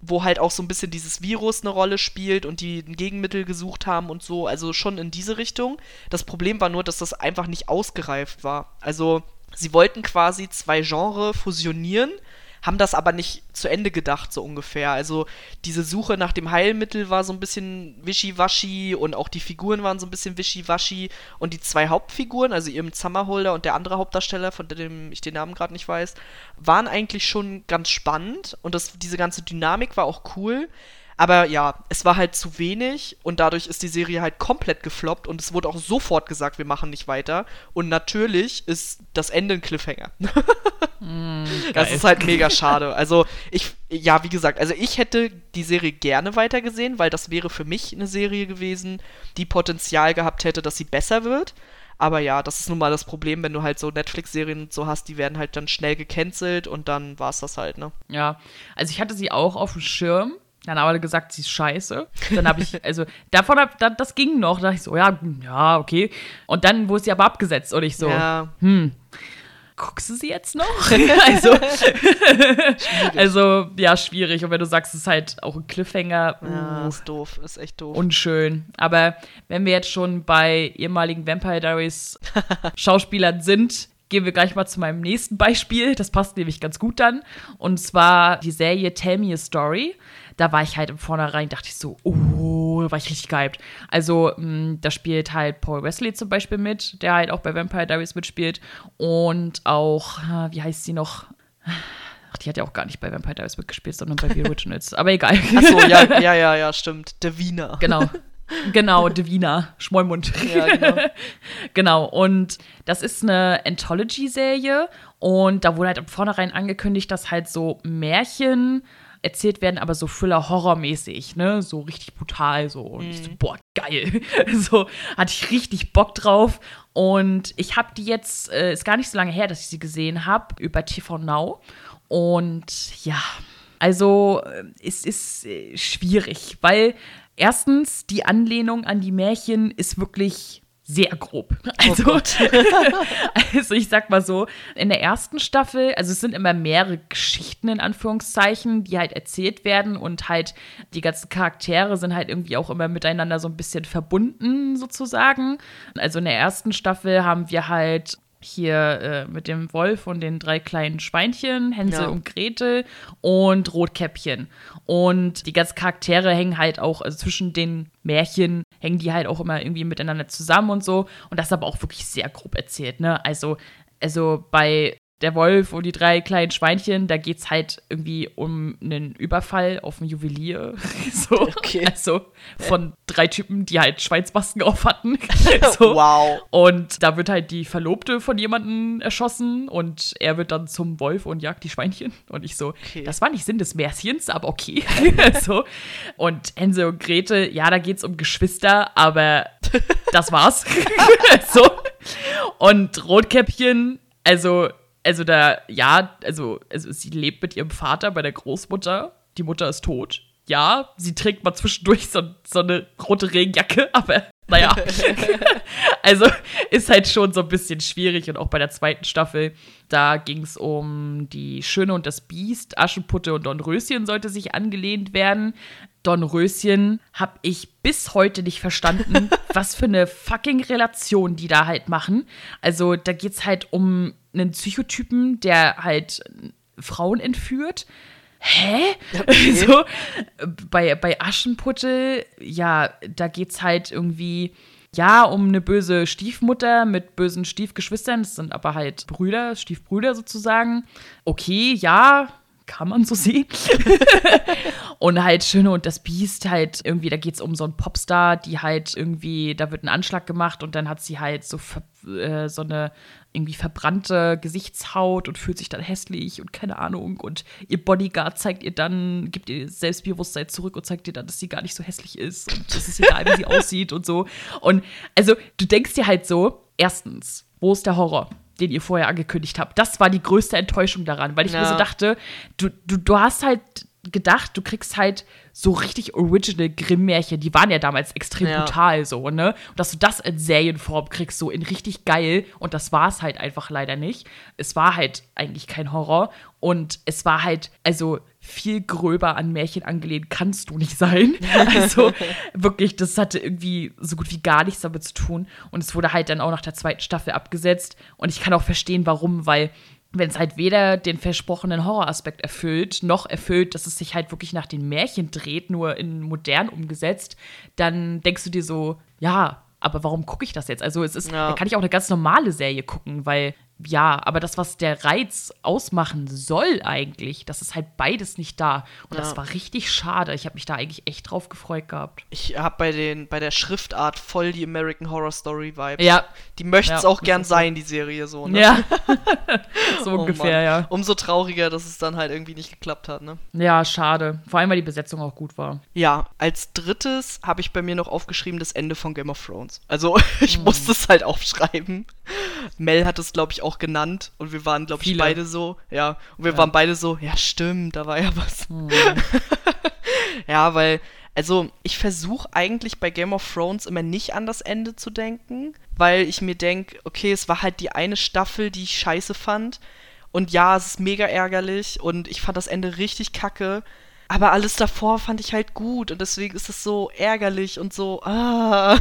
Wo halt auch so ein bisschen dieses Virus eine Rolle spielt und die ein Gegenmittel gesucht haben und so, also schon in diese Richtung. Das Problem war nur, dass das einfach nicht ausgereift war. Also sie wollten quasi zwei Genres fusionieren haben das aber nicht zu Ende gedacht, so ungefähr. Also diese Suche nach dem Heilmittel war so ein bisschen wischiwaschi und auch die Figuren waren so ein bisschen wischiwaschi und die zwei Hauptfiguren, also ihrem Summerholder und der andere Hauptdarsteller, von dem ich den Namen gerade nicht weiß, waren eigentlich schon ganz spannend und das, diese ganze Dynamik war auch cool. Aber ja, es war halt zu wenig und dadurch ist die Serie halt komplett gefloppt und es wurde auch sofort gesagt, wir machen nicht weiter. Und natürlich ist das Ende ein Cliffhanger. mm, das ist halt mega schade. Also ich, ja, wie gesagt, also ich hätte die Serie gerne weitergesehen, weil das wäre für mich eine Serie gewesen, die Potenzial gehabt hätte, dass sie besser wird. Aber ja, das ist nun mal das Problem, wenn du halt so Netflix-Serien so hast, die werden halt dann schnell gecancelt und dann war es das halt, ne? Ja, also ich hatte sie auch auf dem Schirm, dann haben alle gesagt, sie ist scheiße. Dann habe ich, also davon, hab, das, das ging noch. Da dachte ich so, ja, ja, okay. Und dann wurde sie aber abgesetzt und ich so, ja. hm, guckst du sie jetzt noch? also, also, ja, schwierig. Und wenn du sagst, es ist halt auch ein Cliffhanger. Ja, uh, ist doof, ist echt doof. Unschön. Aber wenn wir jetzt schon bei ehemaligen Vampire Diaries Schauspielern sind, gehen wir gleich mal zu meinem nächsten Beispiel. Das passt nämlich ganz gut dann. Und zwar die Serie Tell Me a Story. Da war ich halt im Vornherein, dachte ich so, oh, da war ich richtig gehypt. Also, mh, mm, da spielt halt Paul Wesley zum Beispiel mit, der halt auch bei Vampire Diaries mitspielt. Und auch, wie heißt sie noch? Ach, die hat ja auch gar nicht bei Vampire Diaries mitgespielt, sondern bei The Originals. Aber egal. Achso, ja, ja, ja, ja, stimmt. Wiener. Genau. Genau, Divina, Schmollmund. Ja, genau. genau, und das ist eine Anthology-Serie und da wurde halt im Vornherein angekündigt, dass halt so Märchen erzählt werden, aber so Thriller-Horror-mäßig, ne? So richtig brutal so. Und ich so, mhm. boah, geil. so hatte ich richtig Bock drauf. Und ich habe die jetzt, äh, ist gar nicht so lange her, dass ich sie gesehen habe, über TV Now. Und ja, also äh, es ist äh, schwierig, weil Erstens, die Anlehnung an die Märchen ist wirklich sehr grob. Oh also, oh also ich sag mal so, in der ersten Staffel, also es sind immer mehrere Geschichten in Anführungszeichen, die halt erzählt werden und halt die ganzen Charaktere sind halt irgendwie auch immer miteinander so ein bisschen verbunden sozusagen. Also in der ersten Staffel haben wir halt hier äh, mit dem Wolf und den drei kleinen Schweinchen, Hänsel ja. und Gretel und Rotkäppchen. Und die ganzen Charaktere hängen halt auch, also zwischen den Märchen hängen die halt auch immer irgendwie miteinander zusammen und so. Und das ist aber auch wirklich sehr grob erzählt, ne? Also, also bei der Wolf und die drei kleinen Schweinchen, da geht es halt irgendwie um einen Überfall auf ein Juwelier. so. Okay. Also von drei Typen, die halt Schweinsmasken auf hatten. so. Wow. Und da wird halt die Verlobte von jemandem erschossen und er wird dann zum Wolf und jagt die Schweinchen. Und ich so, okay. das war nicht Sinn des Märchens, aber okay. so. Und Hänsel und Grete, ja, da geht es um Geschwister, aber das war's. so. Und Rotkäppchen, also also da, ja, also, also sie lebt mit ihrem Vater bei der Großmutter. Die Mutter ist tot. Ja, sie trägt mal zwischendurch so, so eine rote Regenjacke, aber naja. also ist halt schon so ein bisschen schwierig. Und auch bei der zweiten Staffel, da ging es um die Schöne und das Biest. Aschenputte und Dornröschen sollte sich angelehnt werden. Dornröschen habe ich bis heute nicht verstanden, was für eine fucking Relation die da halt machen. Also da geht es halt um einen Psychotypen, der halt Frauen entführt. Hä? Okay. so, bei, bei Aschenputtel, ja, da geht's halt irgendwie, ja, um eine böse Stiefmutter mit bösen Stiefgeschwistern. Das sind aber halt Brüder, Stiefbrüder sozusagen. Okay, ja, kann man so sehen. und halt Schöne und das Biest halt irgendwie, da geht es um so einen Popstar, die halt irgendwie, da wird ein Anschlag gemacht und dann hat sie halt so, äh, so eine irgendwie verbrannte Gesichtshaut und fühlt sich dann hässlich und keine Ahnung. Und ihr Bodyguard zeigt ihr dann, gibt ihr Selbstbewusstsein zurück und zeigt ihr dann, dass sie gar nicht so hässlich ist und es ist egal, wie sie aussieht und so. Und also, du denkst dir halt so, erstens, wo ist der Horror? den ihr vorher angekündigt habt. Das war die größte Enttäuschung daran, weil ich ja. mir so dachte, du, du, du hast halt gedacht, du kriegst halt so richtig original Grimm-Märchen, die waren ja damals extrem Ja. brutal so, ne? Und dass du das in Serienform kriegst, so in richtig geil. Und das war es halt einfach leider nicht. Es war halt eigentlich kein Horror. Und es war halt, also viel gröber an Märchen angelehnt kannst du nicht sein. Also wirklich, das hatte irgendwie so gut wie gar nichts damit zu tun. Und es wurde halt dann auch nach der zweiten Staffel abgesetzt. Und ich kann auch verstehen, warum, weil wenn es halt weder den versprochenen Horroraspekt erfüllt, noch erfüllt, dass es sich halt wirklich nach den Märchen dreht, nur in modern umgesetzt, dann denkst du dir so, ja, aber warum gucke ich das jetzt? Also es ist, Ja. da kann ich auch eine ganz normale Serie gucken, weil ja, aber das, was der Reiz ausmachen soll eigentlich, das ist halt beides nicht da. Und das Ja. war richtig schade. Ich habe mich da eigentlich echt drauf gefreut gehabt. Ich habe bei, den- bei der Schriftart voll die American Horror Story Vibes. Ja. Die möchte es Ja, auch das gern sein, die Serie so. Ne? Ja, so Oh ungefähr, Mann. ja. Umso trauriger, dass es dann halt irgendwie nicht geklappt hat, ne? Ja, schade. Vor allem, weil die Besetzung auch gut war. Ja, als drittes habe ich bei mir noch aufgeschrieben das Ende von Game of Thrones. Also ich Hm. musste es halt aufschreiben. Mel hat es, glaube ich, auch genannt und wir waren, glaube ich, Viele. beide so, ja, und wir Ja. waren beide so, ja, stimmt, da war ja was. Hm. ja, weil, also ich versuche eigentlich bei Game of Thrones immer nicht an das Ende zu denken, weil ich mir denke, okay, es war halt die eine Staffel, die ich scheiße fand. Und ja, es ist mega ärgerlich und ich fand das Ende richtig kacke. Aber alles davor fand ich halt gut und deswegen ist es so ärgerlich und so. Ah.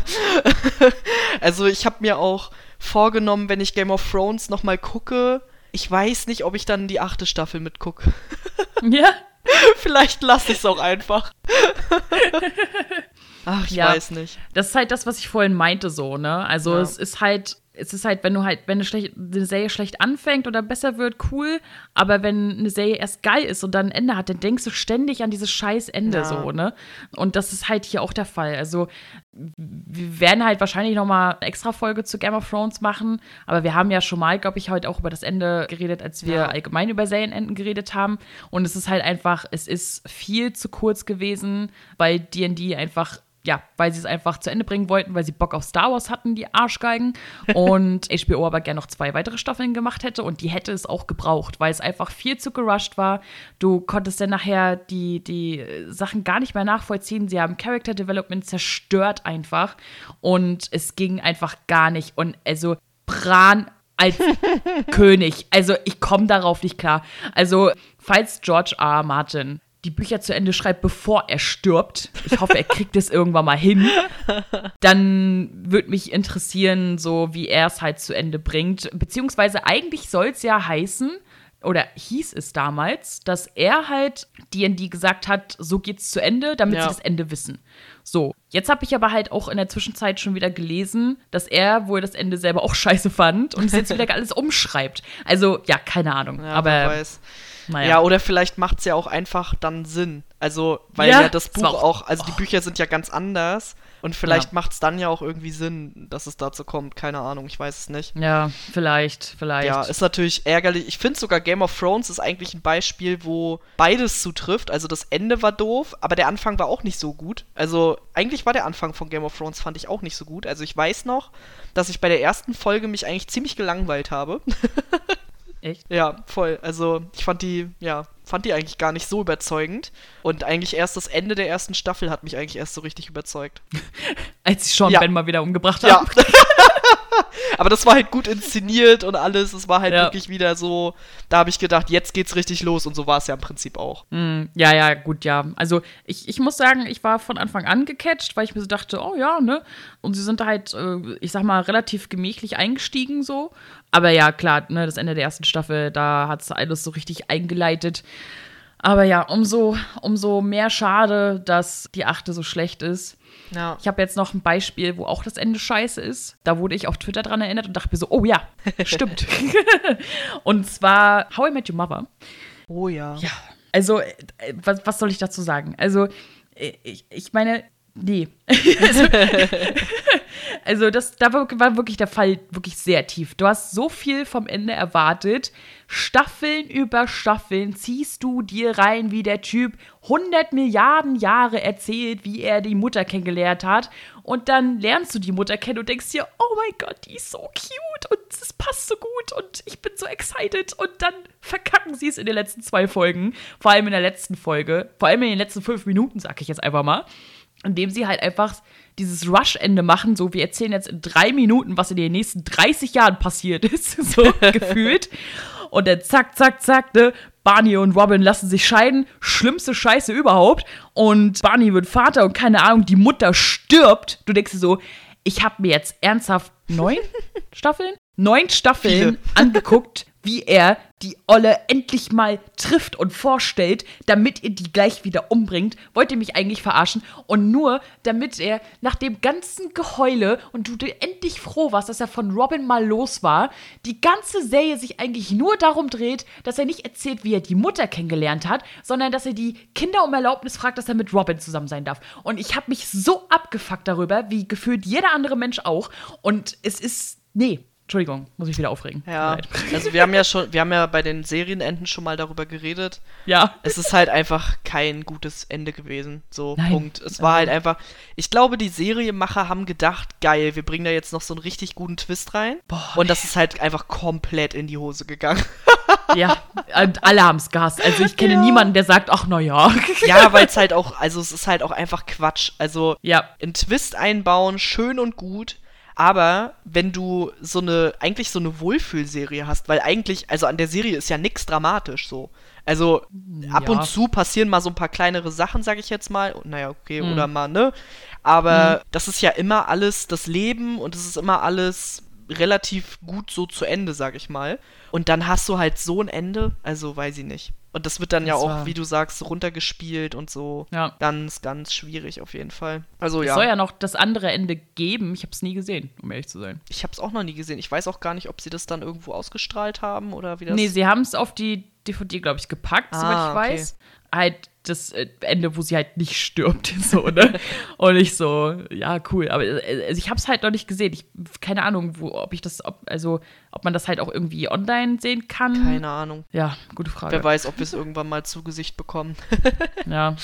also ich habe mir auch vorgenommen, wenn ich Game of Thrones noch mal gucke, ich weiß nicht, ob ich dann die achte Staffel mitgucke. Ja. Vielleicht lasse ich es auch einfach. Ach, ich Ja. weiß nicht. Das ist halt das, was ich vorhin meinte, so, ne? Also Ja. es ist halt, es ist halt, wenn du halt, wenn eine, schlecht, eine Serie schlecht anfängt oder besser wird, cool. Aber wenn eine Serie erst geil ist und dann ein Ende hat, dann denkst du ständig an dieses scheiß Ende, Ja. so, ne? Und das ist halt hier auch der Fall. Also wir werden halt wahrscheinlich noch mal eine extra Folge zu Game of Thrones machen, aber wir haben ja schon mal, glaube ich, heute auch über das Ende geredet, als wir Ja. allgemein über Serienenden geredet haben. Und es ist halt einfach, es ist viel zu kurz gewesen, weil D&D einfach ja, weil sie es einfach zu Ende bringen wollten, weil sie Bock auf Star Wars hatten, die Arschgeigen. Und HBO aber gerne noch zwei weitere Staffeln gemacht hätte und die hätte es auch gebraucht, weil es einfach viel zu gerusht war. Du konntest dann nachher die, die Sachen gar nicht mehr nachvollziehen. Sie haben Character Development zerstört einfach und es ging einfach gar nicht. Und also Bran als König. Also ich komme darauf nicht klar. Also falls George. R. Martin die Bücher zu Ende schreibt, bevor er stirbt, ich hoffe, er kriegt es irgendwann mal hin, dann würde mich interessieren, so wie er es halt zu Ende bringt. Beziehungsweise eigentlich soll es ja heißen, oder hieß es damals, dass er halt D&D gesagt hat, so geht's zu Ende, damit Ja. sie das Ende wissen. So, jetzt habe ich aber halt auch in der Zwischenzeit schon wieder gelesen, dass er wohl das Ende selber auch scheiße fand und es jetzt wieder alles umschreibt. Also, ja, keine Ahnung. Ja, aber, weiß. Naja. Ja, oder vielleicht macht es ja auch einfach dann Sinn. Also, weil Ja, ja, das Buch auch- auch, also die Bücher sind ja ganz anders. Und vielleicht Ja. macht es dann ja auch irgendwie Sinn, dass es dazu kommt. Keine Ahnung, ich weiß es nicht. ja, vielleicht, vielleicht. Ja, ist natürlich ärgerlich. Ich finde sogar Game of Thrones ist eigentlich ein Beispiel, wo beides zutrifft. Also das Ende war doof, aber der Anfang war auch nicht so gut. Also eigentlich war der Anfang von Game of Thrones, fand ich auch nicht so gut. Also ich weiß noch, dass ich bei der ersten Folge mich eigentlich ziemlich gelangweilt habe. Echt? Ja, voll. Also ich fand die, ja, fand die eigentlich gar nicht so überzeugend. Und eigentlich erst das Ende der ersten Staffel hat mich eigentlich erst so richtig überzeugt. Als sie Sean Ja. Ben mal wieder umgebracht Ja. Aber das war halt gut inszeniert und alles. Es war halt Ja. wirklich wieder so, da habe ich gedacht, jetzt geht's richtig los. Und so war es ja im Prinzip auch. Mm, Ja, ja, gut, ja. Also ich, ich muss sagen, ich war von Anfang an gecatcht, weil ich mir so dachte, oh ja, ne? Und sie sind halt, äh, ich sag mal, relativ gemächlich eingestiegen so. Aber ja, klar, ne, das Ende der ersten Staffel, da hat es alles so richtig eingeleitet. Aber ja, umso, umso mehr schade, dass die achte so schlecht ist. Ja. Ich habe jetzt noch ein Beispiel, wo auch das Ende scheiße ist. Da wurde ich auf Twitter dran erinnert und dachte mir so, oh ja, stimmt. und zwar How I Met Your Mother. Oh ja. Ja, also, äh, was, was soll ich dazu sagen? Also, äh, ich, ich meine, nee. also, also das, da war, wirklich der Fall wirklich sehr tief. Du hast so viel vom Ende erwartet. Staffeln über Staffeln ziehst du dir rein, wie der Typ 100 Milliarden Jahre erzählt, wie er die Mutter kennengelernt hat. Und dann lernst du die Mutter kennen und denkst dir, oh mein Gott, die ist so cute und es passt so gut und ich bin so excited. Und dann verkacken sie es in den letzten zwei Folgen. Vor allem in der letzten Folge. Vor allem in den letzten fünf Minuten, sag ich jetzt einfach mal indem sie halt einfach dieses Rush-Ende machen, so wir erzählen jetzt in drei Minuten, was in den nächsten 30 Jahren passiert ist, so gefühlt. Und dann zack, zack, zack, ne, Barney und Robin lassen sich scheiden, schlimmste Scheiße überhaupt. Und Barney wird Vater und keine Ahnung, die Mutter stirbt. Du denkst dir so, ich habe mir jetzt ernsthaft neun Staffeln? Neun Staffeln Viele. angeguckt, wie er die Olle endlich mal trifft und vorstellt, damit ihr die gleich wieder umbringt. Wollt ihr mich eigentlich verarschen? Und nur, damit er nach dem ganzen Geheule und du endlich froh warst, dass er von Robin mal los war, die ganze Serie sich eigentlich nur darum dreht, dass er nicht erzählt, wie er die Mutter kennengelernt hat, sondern dass er die Kinder um Erlaubnis fragt, dass er mit Robin zusammen sein darf. Und ich habe mich so abgefuckt darüber, wie gefühlt jeder andere Mensch auch. Und es ist, nee, Entschuldigung, muss ich wieder aufregen. Ja, also wir haben ja schon, wir haben ja bei den Serienenden schon mal darüber geredet. Ja. Es ist halt einfach kein gutes Ende gewesen. So, Nein. Punkt. Es war halt einfach, ich glaube, die Serienmacher haben gedacht, geil, wir bringen da jetzt noch so einen richtig guten Twist rein. Boah, und das ist halt einfach komplett in die Hose gegangen. ja, und alle haben es gehasst. Also ich kenne ja. niemanden, der sagt, ach naja. ja, weil es halt auch, also es ist halt auch einfach Quatsch. Also ja. einen Twist einbauen, schön und gut aber wenn du so eine, eigentlich so eine Wohlfühlserie hast, weil eigentlich, also an der Serie ist ja nichts dramatisch so. Also ab ja. und zu passieren mal so ein paar kleinere Sachen, sag ich jetzt mal. Naja, okay, mhm. oder mal, ne? Aber mhm. das ist ja immer alles das Leben und es ist immer alles relativ gut so zu Ende, sag ich mal. Und dann hast du halt so ein Ende, also weiß ich nicht. Und das wird dann das ja auch, wie du sagst, runtergespielt und so. Ja. Ganz, ganz schwierig auf jeden Fall. Also es ja. soll ja noch das andere Ende geben. Ich habe es nie gesehen, um ehrlich zu sein. Ich habe es auch noch nie gesehen. Ich weiß auch gar nicht, ob sie das dann irgendwo ausgestrahlt haben oder wie das. Nee, sie haben es auf die DVD, glaube ich, gepackt, ah, soweit ich okay. weiß. Halt das äh, Ende, wo sie halt nicht stirbt. So, ne? und ich so, ja, cool. Aber äh, also ich habe es halt noch nicht gesehen. Ich, keine Ahnung, wo, ob ich das, ob, also ob man das halt auch irgendwie online sehen kann. Keine Ahnung. Ja, gute Frage. Wer weiß, ob wir es irgendwann mal zu Gesicht bekommen. ja.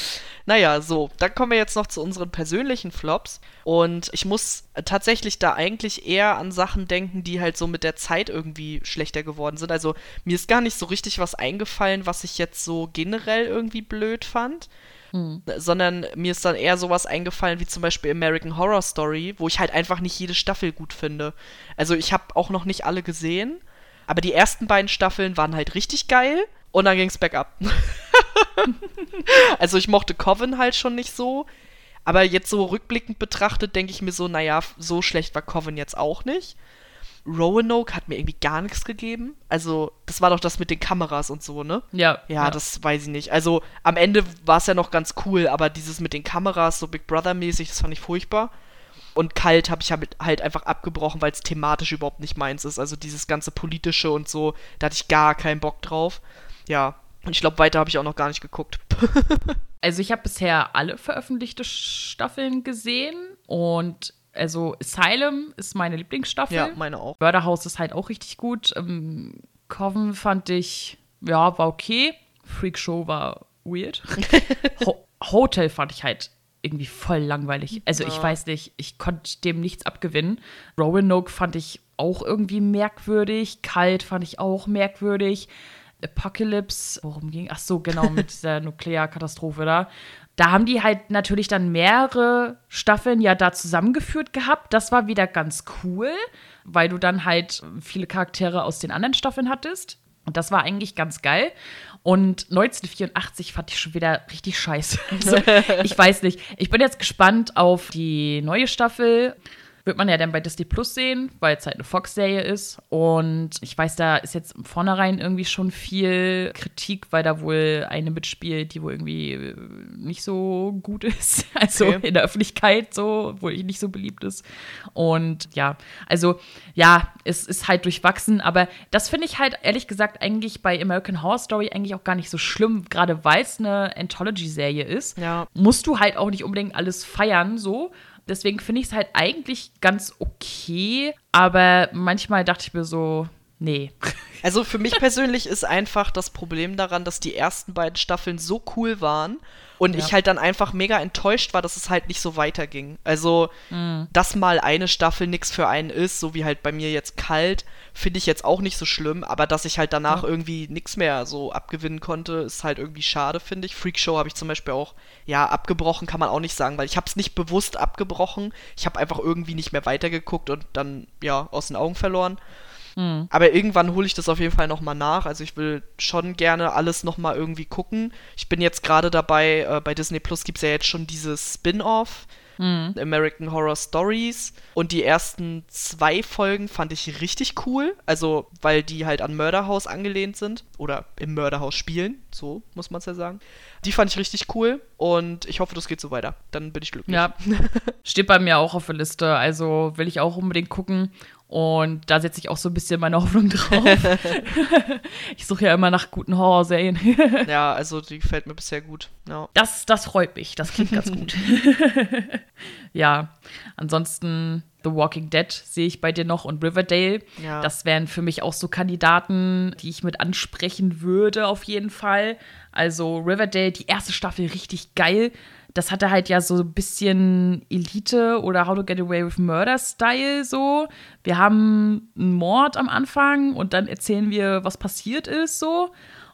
Naja, so, dann kommen wir jetzt noch zu unseren persönlichen Flops. Und ich muss tatsächlich da eigentlich eher an Sachen denken, die halt so mit der Zeit irgendwie schlechter geworden sind. Also mir ist gar nicht so richtig was eingefallen, was ich jetzt so generell irgendwie blöd fand. Hm. Sondern mir ist dann eher sowas eingefallen wie zum Beispiel American Horror Story, wo ich halt einfach nicht jede Staffel gut finde. Also ich habe auch noch nicht alle gesehen, aber die ersten beiden Staffeln waren halt richtig geil und dann ging es bergab. also ich mochte Coven halt schon nicht so. Aber jetzt so rückblickend betrachtet, denke ich mir so, naja, so schlecht war Coven jetzt auch nicht. Roanoke hat mir irgendwie gar nichts gegeben. Also, das war doch das mit den Kameras und so, ne? Ja. Ja, ja. das weiß ich nicht. Also, am Ende war es ja noch ganz cool, aber dieses mit den Kameras, so Big Brother-mäßig, das fand ich furchtbar. Und kalt habe ich halt einfach abgebrochen, weil es thematisch überhaupt nicht meins ist. Also dieses ganze politische und so, da hatte ich gar keinen Bock drauf. Ja, und ich glaube, weiter habe ich auch noch gar nicht geguckt. also ich habe bisher alle veröffentlichte Staffeln gesehen und also Asylum ist meine Lieblingsstaffel. Ja, meine auch. Murder House ist halt auch richtig gut. Ähm, Coven fand ich, ja, war okay. Freak Show war weird. Ho Hotel fand ich halt irgendwie voll langweilig. Also ja. ich weiß nicht, ich konnte dem nichts abgewinnen. Roanoke fand ich auch irgendwie merkwürdig. Kalt fand ich auch merkwürdig. Apocalypse, worum ging? Ach so, genau, mit dieser Nuklearkatastrophe da. Da haben die halt natürlich dann mehrere Staffeln ja da zusammengeführt gehabt. Das war wieder ganz cool, weil du dann halt viele Charaktere aus den anderen Staffeln hattest. Und das war eigentlich ganz geil. Und 1984 fand ich schon wieder richtig scheiße. Also, ich weiß nicht. Ich bin jetzt gespannt auf die neue Staffel. Wird man ja dann bei Disney Plus sehen, weil es halt eine Fox-Serie ist. Und ich weiß, da ist jetzt im Vornherein irgendwie schon viel Kritik, weil da wohl eine mitspielt, die wohl irgendwie äh, nicht so gut ist. Also okay. in der Öffentlichkeit so, wo ich nicht so beliebt ist. Und ja, also ja, es ist halt durchwachsen, aber das finde ich halt ehrlich gesagt eigentlich bei American Horror Story eigentlich auch gar nicht so schlimm, gerade weil es eine Anthology-Serie ist. Ja. Musst du halt auch nicht unbedingt alles feiern, so. Deswegen finde ich es halt eigentlich ganz okay, aber manchmal dachte ich mir so, nee. Also für mich persönlich ist einfach das Problem daran, dass die ersten beiden Staffeln so cool waren und ja. ich halt dann einfach mega enttäuscht war, dass es halt nicht so weiterging. Also, mhm. dass mal eine Staffel nichts für einen ist, so wie halt bei mir jetzt kalt, finde ich jetzt auch nicht so schlimm, aber dass ich halt danach ja. irgendwie nichts mehr so abgewinnen konnte, ist halt irgendwie schade, finde ich. Freakshow habe ich zum Beispiel auch, ja, abgebrochen kann man auch nicht sagen, weil ich habe es nicht bewusst abgebrochen. Ich habe einfach irgendwie nicht mehr weitergeguckt und dann, ja, aus den Augen verloren. Mhm. Aber irgendwann hole ich das auf jeden Fall nochmal nach. Also ich will schon gerne alles nochmal irgendwie gucken. Ich bin jetzt gerade dabei, äh, bei Disney Plus gibt es ja jetzt schon dieses Spin-off. Mhm. American Horror Stories. Und die ersten zwei Folgen fand ich richtig cool. Also, weil die halt an Mörderhaus angelehnt sind. Oder im Mörderhaus spielen. So muss man es ja sagen. Die fand ich richtig cool. Und ich hoffe, das geht so weiter. Dann bin ich glücklich. Ja. Steht bei mir auch auf der Liste. Also will ich auch unbedingt gucken. Und da setze ich auch so ein bisschen meine Hoffnung drauf. ich suche ja immer nach guten Horrorserien. ja, also die gefällt mir bisher gut. Ja. Das, das freut mich. Das klingt ganz gut. ja, ansonsten The Walking Dead sehe ich bei dir noch und Riverdale. Ja. Das wären für mich auch so Kandidaten, die ich mit ansprechen würde, auf jeden Fall. Also Riverdale, die erste Staffel richtig geil das hatte halt ja so ein bisschen Elite oder How to Get Away with Murder Style so. Wir haben einen Mord am Anfang und dann erzählen wir, was passiert ist so.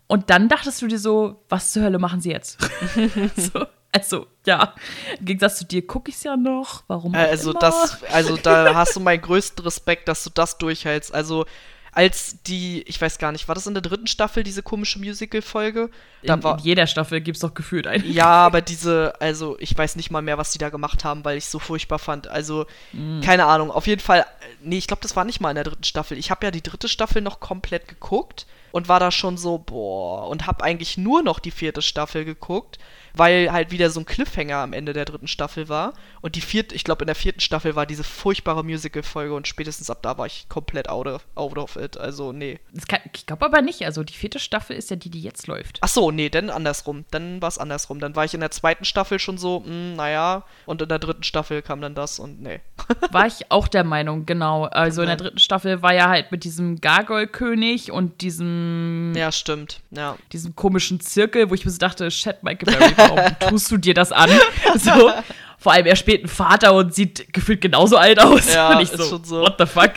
Und dann dachtest du dir so, was zur Hölle machen sie jetzt? so, also, ja, im Gegensatz zu dir gucke ich es ja noch. Warum? Also, das, also da hast du meinen größten Respekt, dass du das durchhältst. Also, als die, ich weiß gar nicht, war das in der dritten Staffel, diese komische Musical-Folge? In, in, jeder Staffel gibt es doch gefühlt einen. Ja, aber diese, also ich weiß nicht mal mehr, was die da gemacht haben, weil ich es so furchtbar fand. Also, mm. keine Ahnung. Auf jeden Fall, nee, ich glaube, das war nicht mal in der dritten Staffel. Ich habe ja die dritte Staffel noch komplett geguckt und war da schon so, boah, und habe eigentlich nur noch die vierte Staffel geguckt weil halt wieder so ein Cliffhanger am Ende der dritten Staffel war. Und die vierte, ich glaube, in der vierten Staffel war diese furchtbare Musical-Folge und spätestens ab da war ich komplett out of, out of it. Also, nee. Kann, ich glaube aber nicht. Also, die vierte Staffel ist ja die, die jetzt läuft. Ach so, nee, dann andersrum. Dann war es andersrum. Dann war ich in der zweiten Staffel schon so, mh, hm, naja. Und in der dritten Staffel kam dann das und nee. war ich auch der Meinung, genau. Also, in der dritten Staffel war ja halt mit diesem Gargoyle-König und diesem. Ja, stimmt. Ja. Diesem komischen Zirkel, wo ich mir so dachte, shit, Michael Berry warum tust du dir das an? So. Vor allem, er spielt einen Vater und sieht gefühlt genauso alt aus. Ja, und ich so, schon so. what the fuck?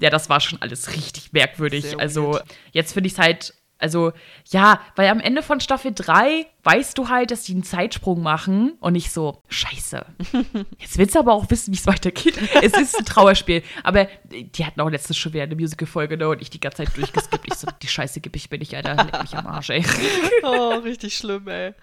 ja, das war schon alles richtig merkwürdig. Also, jetzt finde ich es halt also, ja, weil am Ende von Staffel 3 weißt du halt, dass die einen Zeitsprung machen und nicht so, scheiße. Jetzt willst du aber auch wissen, wie es weitergeht. es ist ein Trauerspiel. Aber die hatten auch letztens schon wieder eine Musical-Folge, ne? Und ich die ganze Zeit durchgeskippt. Ich so, die Scheiße gebe ich mir nicht, Alter. Leck mich am Arsch, ey. oh, richtig schlimm, ey.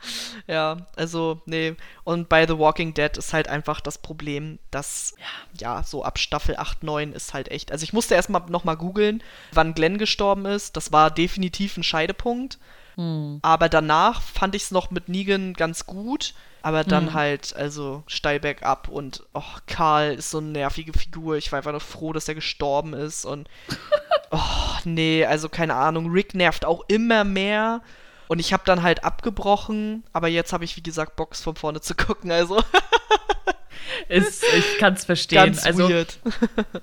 Ja, also, nee. Und bei The Walking Dead ist halt einfach das Problem, dass, ja, ja so ab Staffel 8, 9 ist halt echt. Also, ich musste erstmal nochmal googeln, wann Glenn gestorben ist. Das war definitiv ein Scheidepunkt. Hm. Aber danach fand ich es noch mit Negan ganz gut. Aber dann hm. halt, also steil bergab und oh, Karl ist so eine nervige Figur. Ich war einfach nur froh, dass er gestorben ist und oh, nee, also keine Ahnung. Rick nervt auch immer mehr. Und ich habe dann halt abgebrochen, aber jetzt habe ich, wie gesagt, Box von vorne zu gucken, also. Ist, ich kann es verstehen. Ganz also, weird.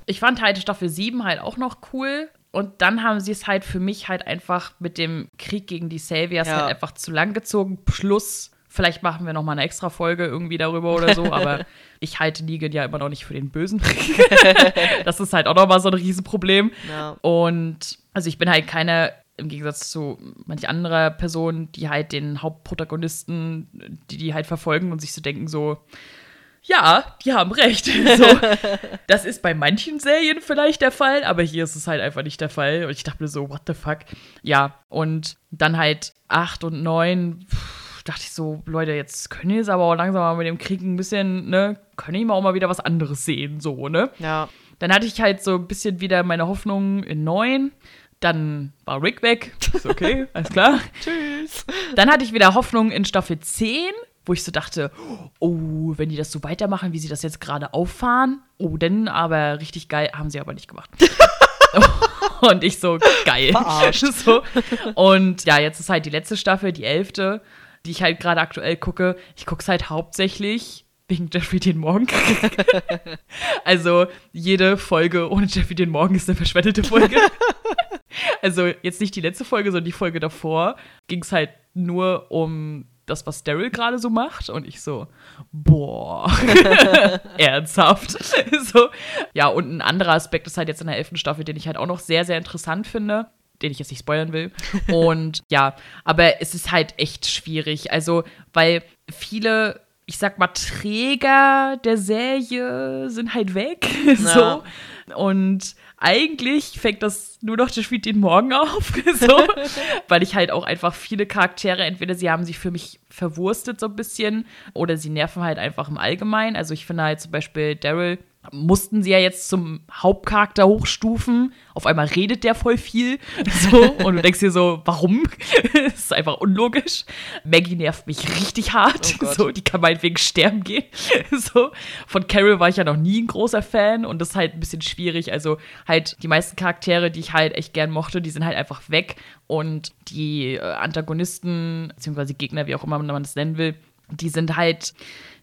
ich fand halt Staffel 7 halt auch noch cool. Und dann haben sie es halt für mich halt einfach mit dem Krieg gegen die Saviors ja. halt einfach zu lang gezogen. Plus, vielleicht machen wir noch mal eine extra Folge irgendwie darüber oder so, aber ich halte Negan ja immer noch nicht für den Bösen. das ist halt auch noch mal so ein Riesenproblem. Ja. Und also ich bin halt keine im Gegensatz zu manch anderer Person, die halt den Hauptprotagonisten, die die halt verfolgen und sich so denken so, ja, die haben recht. So, das ist bei manchen Serien vielleicht der Fall, aber hier ist es halt einfach nicht der Fall. Und ich dachte mir so, what the fuck? Ja, und dann halt 8 und 9, dachte ich so, Leute, jetzt können die es aber auch langsam mal mit dem Krieg ein bisschen, ne, können die mal auch mal wieder was anderes sehen, so, ne? Ja. Dann hatte ich halt so ein bisschen wieder meine Hoffnung in neun. Dann war Rick weg. Ist okay, alles klar. Tschüss. Dann hatte ich wieder Hoffnung in Staffel 10, wo ich so dachte, oh, wenn die das so weitermachen, wie sie das jetzt gerade auffahren, oh, dann aber richtig geil, haben sie aber nicht gemacht. und ich so, geil. Verarscht. so. Und ja, jetzt ist halt die letzte Staffel, die elfte, die ich halt gerade aktuell gucke. Ich gucke es halt hauptsächlich wegen Jeffrey den Morgen. also jede Folge ohne Jeffrey den Morgen ist eine verschwendete Folge. also jetzt nicht die letzte Folge, sondern die Folge davor ging es halt nur um das, was Daryl gerade so macht. Und ich so, boah, ernsthaft. so, ja, und ein anderer Aspekt ist halt jetzt in der elften Staffel, den ich halt auch noch sehr, sehr interessant finde den ich jetzt nicht spoilern will. Und ja, aber es ist halt echt schwierig. Also, weil viele, ich sag mal, Träger der Serie sind halt weg. so. Und eigentlich fängt das nur noch, das spielt den Morgen auf. so. Weil ich halt auch einfach viele Charaktere, entweder sie haben sich für mich verwurstet so ein bisschen oder sie nerven halt einfach im Allgemeinen. Also ich finde halt zum Beispiel Daryl mussten sie ja jetzt zum Hauptcharakter hochstufen. Auf einmal redet der voll viel. So, und du denkst dir so, warum? das ist einfach unlogisch. Maggie nervt mich richtig hart. Oh so, die kann meinetwegen sterben gehen. so. Von Carol war ich ja noch nie ein großer Fan und das ist halt ein bisschen schwierig. Also halt die meisten Charaktere, die ich halt echt gern mochte, die sind halt einfach weg. Und die äh, Antagonisten, beziehungsweise Gegner, wie auch immer man das nennen will, die sind halt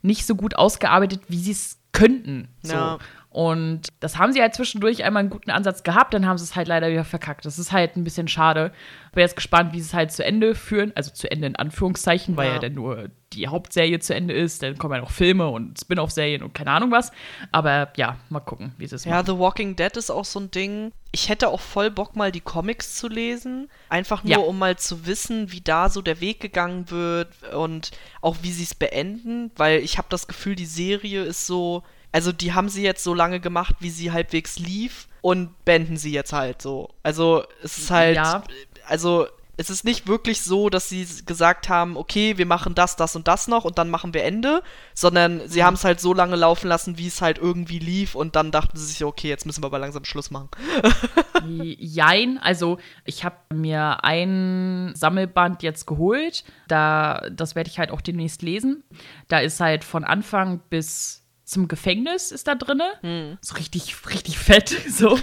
nicht so gut ausgearbeitet, wie sie es könnten. So. Ja. Und das haben sie halt zwischendurch einmal einen guten Ansatz gehabt, dann haben sie es halt leider wieder verkackt. Das ist halt ein bisschen schade. Bin jetzt gespannt, wie sie es halt zu Ende führen. Also zu Ende in Anführungszeichen, weil Ja. ja dann nur die Hauptserie zu Ende ist. Dann kommen ja noch Filme und Spin-off-Serien und keine Ahnung was. Aber ja, mal gucken, wie sie es Ja, machen. The Walking Dead ist auch so ein Ding. Ich hätte auch voll Bock, mal die Comics zu lesen. Einfach nur, Ja. um mal zu wissen, wie da so der Weg gegangen wird und auch wie sie es beenden, weil ich habe das Gefühl, die Serie ist so. Also, die haben sie jetzt so lange gemacht, wie sie halbwegs lief und beenden sie jetzt halt so. Also, es ist halt. Ja. Also. Es ist nicht wirklich so, dass sie gesagt haben, okay, wir machen das, das und das noch und dann machen wir Ende, sondern sie haben es halt so lange laufen lassen, wie es halt irgendwie lief und dann dachten sie sich, okay, jetzt müssen wir aber langsam Schluss machen. Jein, also ich habe mir ein Sammelband jetzt geholt. Da, das werde ich halt auch demnächst lesen. Da ist halt von Anfang bis zum Gefängnis ist da drinne. So richtig, richtig fett. So.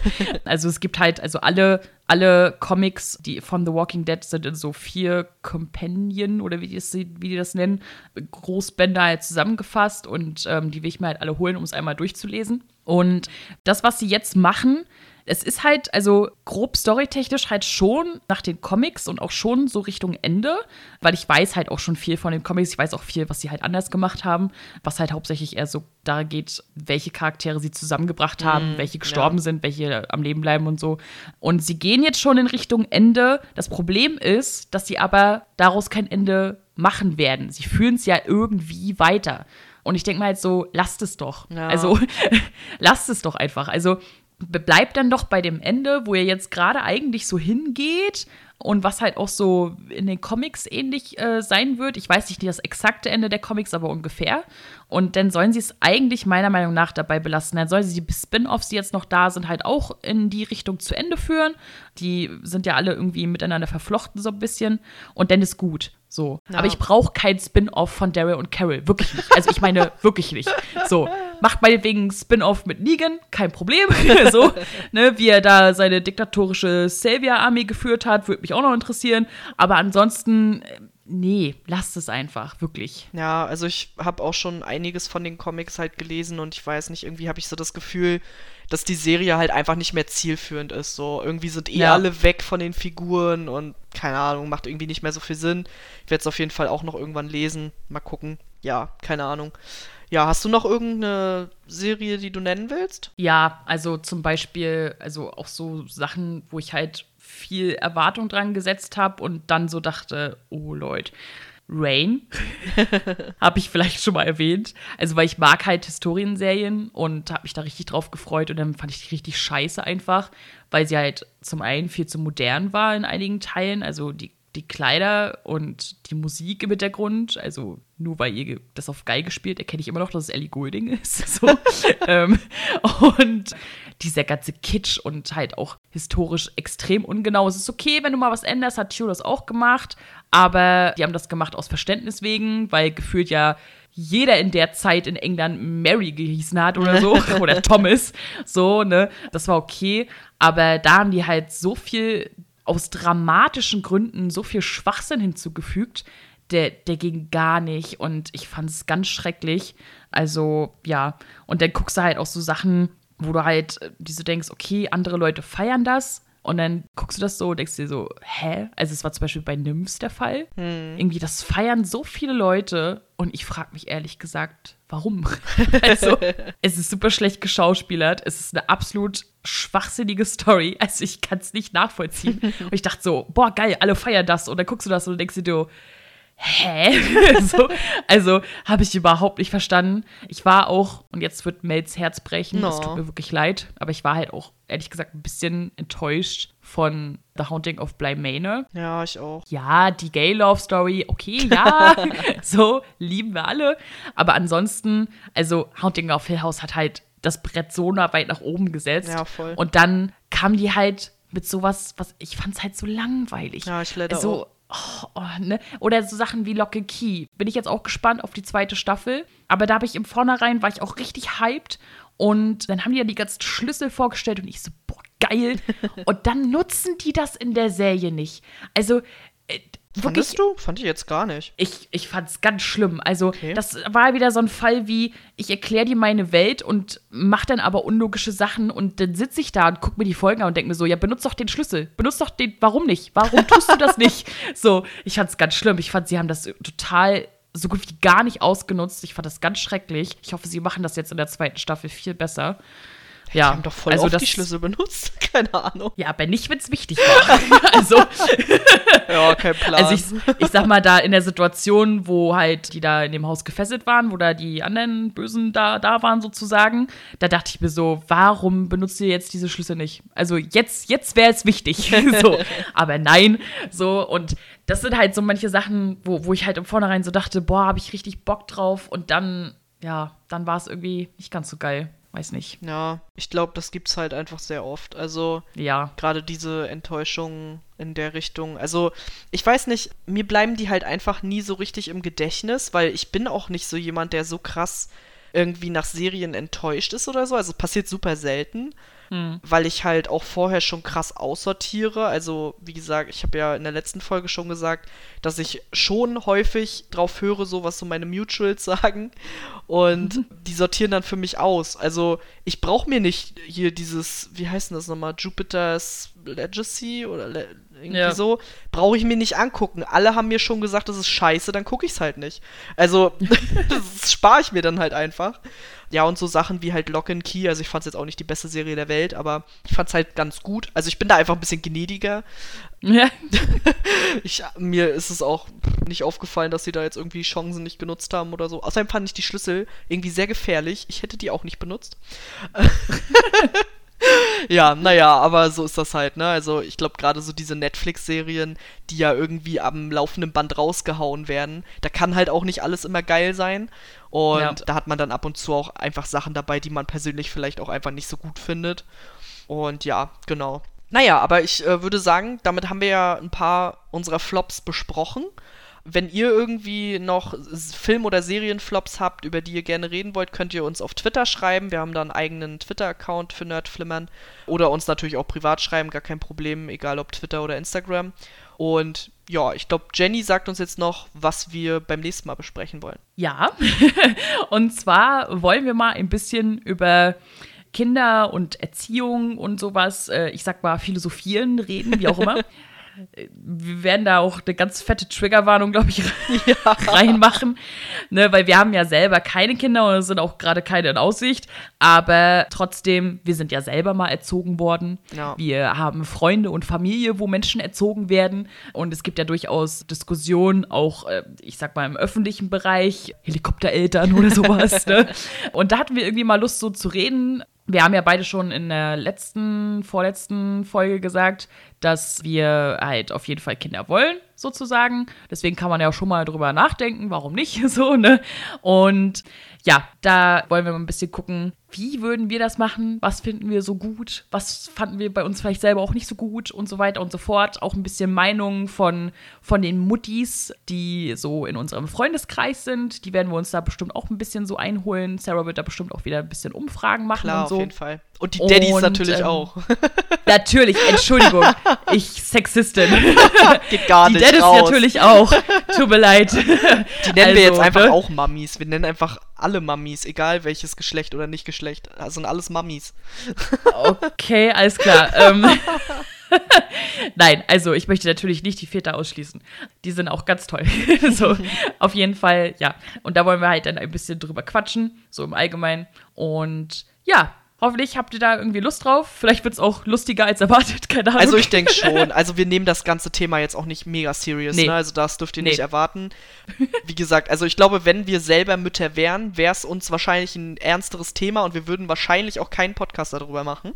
Also es gibt halt, also alle, alle Comics, die von The Walking Dead sind in so vier Companion oder wie die, das, wie die das nennen, Großbänder halt zusammengefasst und ähm, die will ich mir halt alle holen, um es einmal durchzulesen. Und das, was sie jetzt machen, es ist halt, also grob storytechnisch halt schon nach den Comics und auch schon so Richtung Ende, weil ich weiß halt auch schon viel von den Comics. Ich weiß auch viel, was sie halt anders gemacht haben, was halt hauptsächlich eher so da geht, welche Charaktere sie zusammengebracht haben, welche gestorben sind, welche am Leben bleiben und so. Und sie gehen jetzt schon in Richtung Ende. Das Problem ist, dass sie aber daraus kein Ende machen werden. Sie führen es ja irgendwie weiter. Und ich denke mal halt so, lasst es doch. Ja. Also lasst es doch einfach. Also bleibt dann doch bei dem Ende, wo ihr jetzt gerade eigentlich so hingeht und was halt auch so in den Comics ähnlich äh, sein wird. Ich weiß nicht das exakte Ende der Comics, aber ungefähr. Und dann sollen sie es eigentlich meiner Meinung nach dabei belassen. Dann sollen sie die Spin-offs, die jetzt noch da sind, halt auch in die Richtung zu Ende führen. Die sind ja alle irgendwie miteinander verflochten so ein bisschen. Und dann ist gut. So. Ja. Aber ich brauche kein Spin-off von Daryl und Carol. Wirklich nicht. Also ich meine, wirklich nicht. So. Macht meinetwegen ein Spin-off mit Negan, kein Problem. so. Ne, wie er da seine diktatorische Savior-Armee geführt hat, würde mich auch noch interessieren. Aber ansonsten, äh, nee, lasst es einfach. Wirklich. Ja, also ich habe auch schon einiges von den Comics halt gelesen und ich weiß nicht, irgendwie habe ich so das Gefühl, dass die Serie halt einfach nicht mehr zielführend ist. So, irgendwie sind eh Ja. alle weg von den Figuren und keine Ahnung, macht irgendwie nicht mehr so viel Sinn. Ich werde es auf jeden Fall auch noch irgendwann lesen. Mal gucken. Ja, keine Ahnung. Ja, hast du noch irgendeine Serie, die du nennen willst? Ja, also zum Beispiel, also auch so Sachen, wo ich halt viel Erwartung dran gesetzt habe und dann so dachte, oh Leute, Rain habe ich vielleicht schon mal erwähnt. Also weil ich mag halt Historienserien und habe mich da richtig drauf gefreut und dann fand ich die richtig scheiße einfach, weil sie halt zum einen viel zu modern war in einigen Teilen. Also die die Kleider und die Musik im Hintergrund, also nur weil ihr das auf Geige spielt, erkenne ich immer noch, dass es Ellie Goulding ist. So. ähm, und dieser ganze Kitsch und halt auch historisch extrem ungenau. Es ist okay, wenn du mal was änderst, hat Tio das auch gemacht, aber die haben das gemacht aus Verständnis wegen, weil gefühlt ja jeder in der Zeit in England Mary gehießen hat oder so, oder Thomas, so, ne, das war okay, aber da haben die halt so viel aus dramatischen Gründen so viel Schwachsinn hinzugefügt, der, der ging gar nicht und ich fand es ganz schrecklich. Also, ja, und dann guckst du halt auch so Sachen, wo du halt, äh, die so denkst, okay, andere Leute feiern das. Und dann guckst du das so und denkst dir so, hä? Also es war zum Beispiel bei Nymphs der Fall. Hm. Irgendwie, das feiern so viele Leute und ich frage mich ehrlich gesagt, warum? also, es ist super schlecht geschauspielert. Es ist eine absolut schwachsinnige Story. Also ich kann es nicht nachvollziehen. und ich dachte so, boah, geil, alle feiern das. Und dann guckst du das und denkst dir, hä? so, also habe ich überhaupt nicht verstanden. Ich war auch, und jetzt wird Mels Herz brechen, es no. tut mir wirklich leid, aber ich war halt auch, ehrlich gesagt, ein bisschen enttäuscht von The Haunting of Bly Manor. Ja, ich auch. Ja, die Gay Love Story, okay, ja, so lieben wir alle. Aber ansonsten, also Haunting of Hill House hat halt das Brett so nah weit nach oben gesetzt. Ja, voll. Und dann kam die halt mit sowas, was ich fand es halt so langweilig. Ja, ich leider auch Oh, oh, ne? Oder so Sachen wie Locke Key. Bin ich jetzt auch gespannt auf die zweite Staffel. Aber da habe ich im Vornherein, war ich auch richtig hyped. Und dann haben die ja die ganzen Schlüssel vorgestellt und ich so, boah, geil. und dann nutzen die das in der Serie nicht. Also, äh, Fandest du? Fand ich jetzt gar nicht. Ich, ich fand's ganz schlimm. Also, okay. das war wieder so ein Fall wie, ich erkläre dir meine Welt und mach dann aber unlogische Sachen und dann sitze ich da und guck mir die Folgen an und denke mir so, ja, benutzt doch den Schlüssel. Benutzt doch den, warum nicht? Warum tust du das nicht? So, ich fand's ganz schlimm. Ich fand, sie haben das total so gut wie gar nicht ausgenutzt. Ich fand das ganz schrecklich. Ich hoffe, sie machen das jetzt in der zweiten Staffel viel besser. Ja, die haben doch voll also oft die Schlüssel benutzt. Keine Ahnung. Ja, aber nicht, wenn es wichtig war. also. ja, kein Plan. Also ich, ich sag mal, da in der Situation, wo halt die da in dem Haus gefesselt waren, wo da die anderen Bösen da, da waren sozusagen, da dachte ich mir so, warum benutzt ihr jetzt diese Schlüssel nicht? Also jetzt, jetzt wäre es wichtig. so. Aber nein, so und das sind halt so manche Sachen, wo, wo ich halt im Vornherein so dachte, boah, habe ich richtig Bock drauf und dann, ja, dann war es irgendwie nicht ganz so geil weiß nicht. Ja, ich glaube, das gibt's halt einfach sehr oft. Also, ja. Gerade diese Enttäuschungen in der Richtung. Also, ich weiß nicht, mir bleiben die halt einfach nie so richtig im Gedächtnis, weil ich bin auch nicht so jemand, der so krass irgendwie nach Serien enttäuscht ist oder so. Also, es passiert super selten. Hm. Weil ich halt auch vorher schon krass aussortiere. Also, wie gesagt, ich habe ja in der letzten Folge schon gesagt, dass ich schon häufig drauf höre, so was so meine Mutuals sagen. Und mhm. die sortieren dann für mich aus. Also, ich brauche mir nicht hier dieses, wie heißt denn das nochmal, Jupiter's Legacy oder Le irgendwie ja. so, brauche ich mir nicht angucken. Alle haben mir schon gesagt, das ist scheiße, dann gucke ich es halt nicht. Also, das spare ich mir dann halt einfach. Ja, und so Sachen wie halt Lock and Key, also ich fand es jetzt auch nicht die beste Serie der Welt, aber ich fand es halt ganz gut. Also ich bin da einfach ein bisschen gnädiger. Ja. ich, mir ist es auch nicht aufgefallen, dass sie da jetzt irgendwie Chancen nicht genutzt haben oder so. Außerdem fand ich die Schlüssel irgendwie sehr gefährlich. Ich hätte die auch nicht benutzt. ja, naja, aber so ist das halt, ne? Also ich glaube gerade so diese Netflix-Serien, die ja irgendwie am laufenden Band rausgehauen werden, da kann halt auch nicht alles immer geil sein. Und ja. da hat man dann ab und zu auch einfach Sachen dabei, die man persönlich vielleicht auch einfach nicht so gut findet. Und ja, genau. Naja, aber ich äh, würde sagen, damit haben wir ja ein paar unserer Flops besprochen. Wenn ihr irgendwie noch Film- oder Serienflops habt, über die ihr gerne reden wollt, könnt ihr uns auf Twitter schreiben. Wir haben da einen eigenen Twitter-Account für Nerdflimmern. Oder uns natürlich auch privat schreiben, gar kein Problem, egal ob Twitter oder Instagram. Und ja, ich glaube, Jenny sagt uns jetzt noch, was wir beim nächsten Mal besprechen wollen. Ja, und zwar wollen wir mal ein bisschen über Kinder und Erziehung und sowas, äh, ich sag mal, philosophieren, reden, wie auch immer. wir werden da auch eine ganz fette Triggerwarnung, glaube ich, ja. reinmachen. Ne, weil wir haben ja selber keine Kinder und es sind auch gerade keine in Aussicht. Aber trotzdem, wir sind ja selber mal erzogen worden. Ja. Wir haben Freunde und Familie, wo Menschen erzogen werden. Und es gibt ja durchaus Diskussionen, auch, äh, ich sag mal, im öffentlichen Bereich, Helikoptereltern oder sowas. ne? Und da hatten wir irgendwie mal Lust, so zu reden wir haben ja beide schon in der letzten, vorletzten Folge gesagt, dass wir halt auf jeden Fall Kinder wollen. Sozusagen. Deswegen kann man ja auch schon mal drüber nachdenken, warum nicht so, ne? Und ja, da wollen wir mal ein bisschen gucken, wie würden wir das machen? Was finden wir so gut? Was fanden wir bei uns vielleicht selber auch nicht so gut und so weiter und so fort? Auch ein bisschen Meinungen von, von den Muttis, die so in unserem Freundeskreis sind. Die werden wir uns da bestimmt auch ein bisschen so einholen. Sarah wird da bestimmt auch wieder ein bisschen Umfragen machen Klar, und so. auf jeden Fall. Und die Daddys Und, natürlich ähm, auch. Natürlich, Entschuldigung, ich Sexistin. Geht gar Die nicht Dennis raus. natürlich auch. Tut mir leid. Die nennen wir jetzt einfach ne? auch Mammis. Wir nennen einfach alle Mammis, egal welches Geschlecht oder nicht Geschlecht. Das sind alles Mammis. Okay, alles klar. ähm, Nein, also ich möchte natürlich nicht die Väter ausschließen. Die sind auch ganz toll. so, auf jeden Fall, ja. Und da wollen wir halt dann ein bisschen drüber quatschen, so im Allgemeinen. Und ja, hoffentlich habt ihr da irgendwie Lust drauf. Vielleicht wird es auch lustiger als erwartet, keine Ahnung. Also ich denke schon. Also wir nehmen das ganze Thema jetzt auch nicht mega serious, Nee. ne? Also das dürft ihr Nee. nicht erwarten. Wie gesagt, also ich glaube, wenn wir selber Mütter wären, wäre es uns wahrscheinlich ein ernsteres Thema und wir würden wahrscheinlich auch keinen Podcast darüber machen,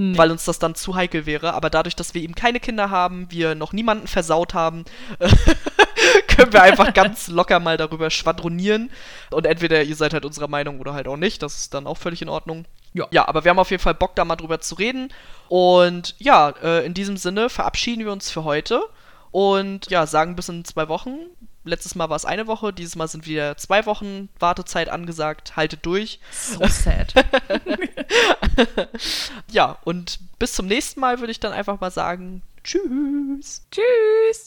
Nee. weil uns das dann zu heikel wäre. Aber dadurch, dass wir eben keine Kinder haben, wir noch niemanden versaut haben, können wir einfach ganz locker mal darüber schwadronieren. Und entweder ihr seid halt unserer Meinung oder halt auch nicht. Das ist dann auch völlig in Ordnung. Ja. Ja, aber wir haben auf jeden Fall Bock, da mal drüber zu reden. Und ja, äh, in diesem Sinne verabschieden wir uns für heute. Und ja, sagen bis in zwei Wochen. Letztes Mal war es eine Woche, dieses Mal sind wieder zwei Wochen Wartezeit angesagt. Haltet durch. so sad. Ja, und bis zum nächsten Mal würde ich dann einfach mal sagen, tschüss. Tschüss.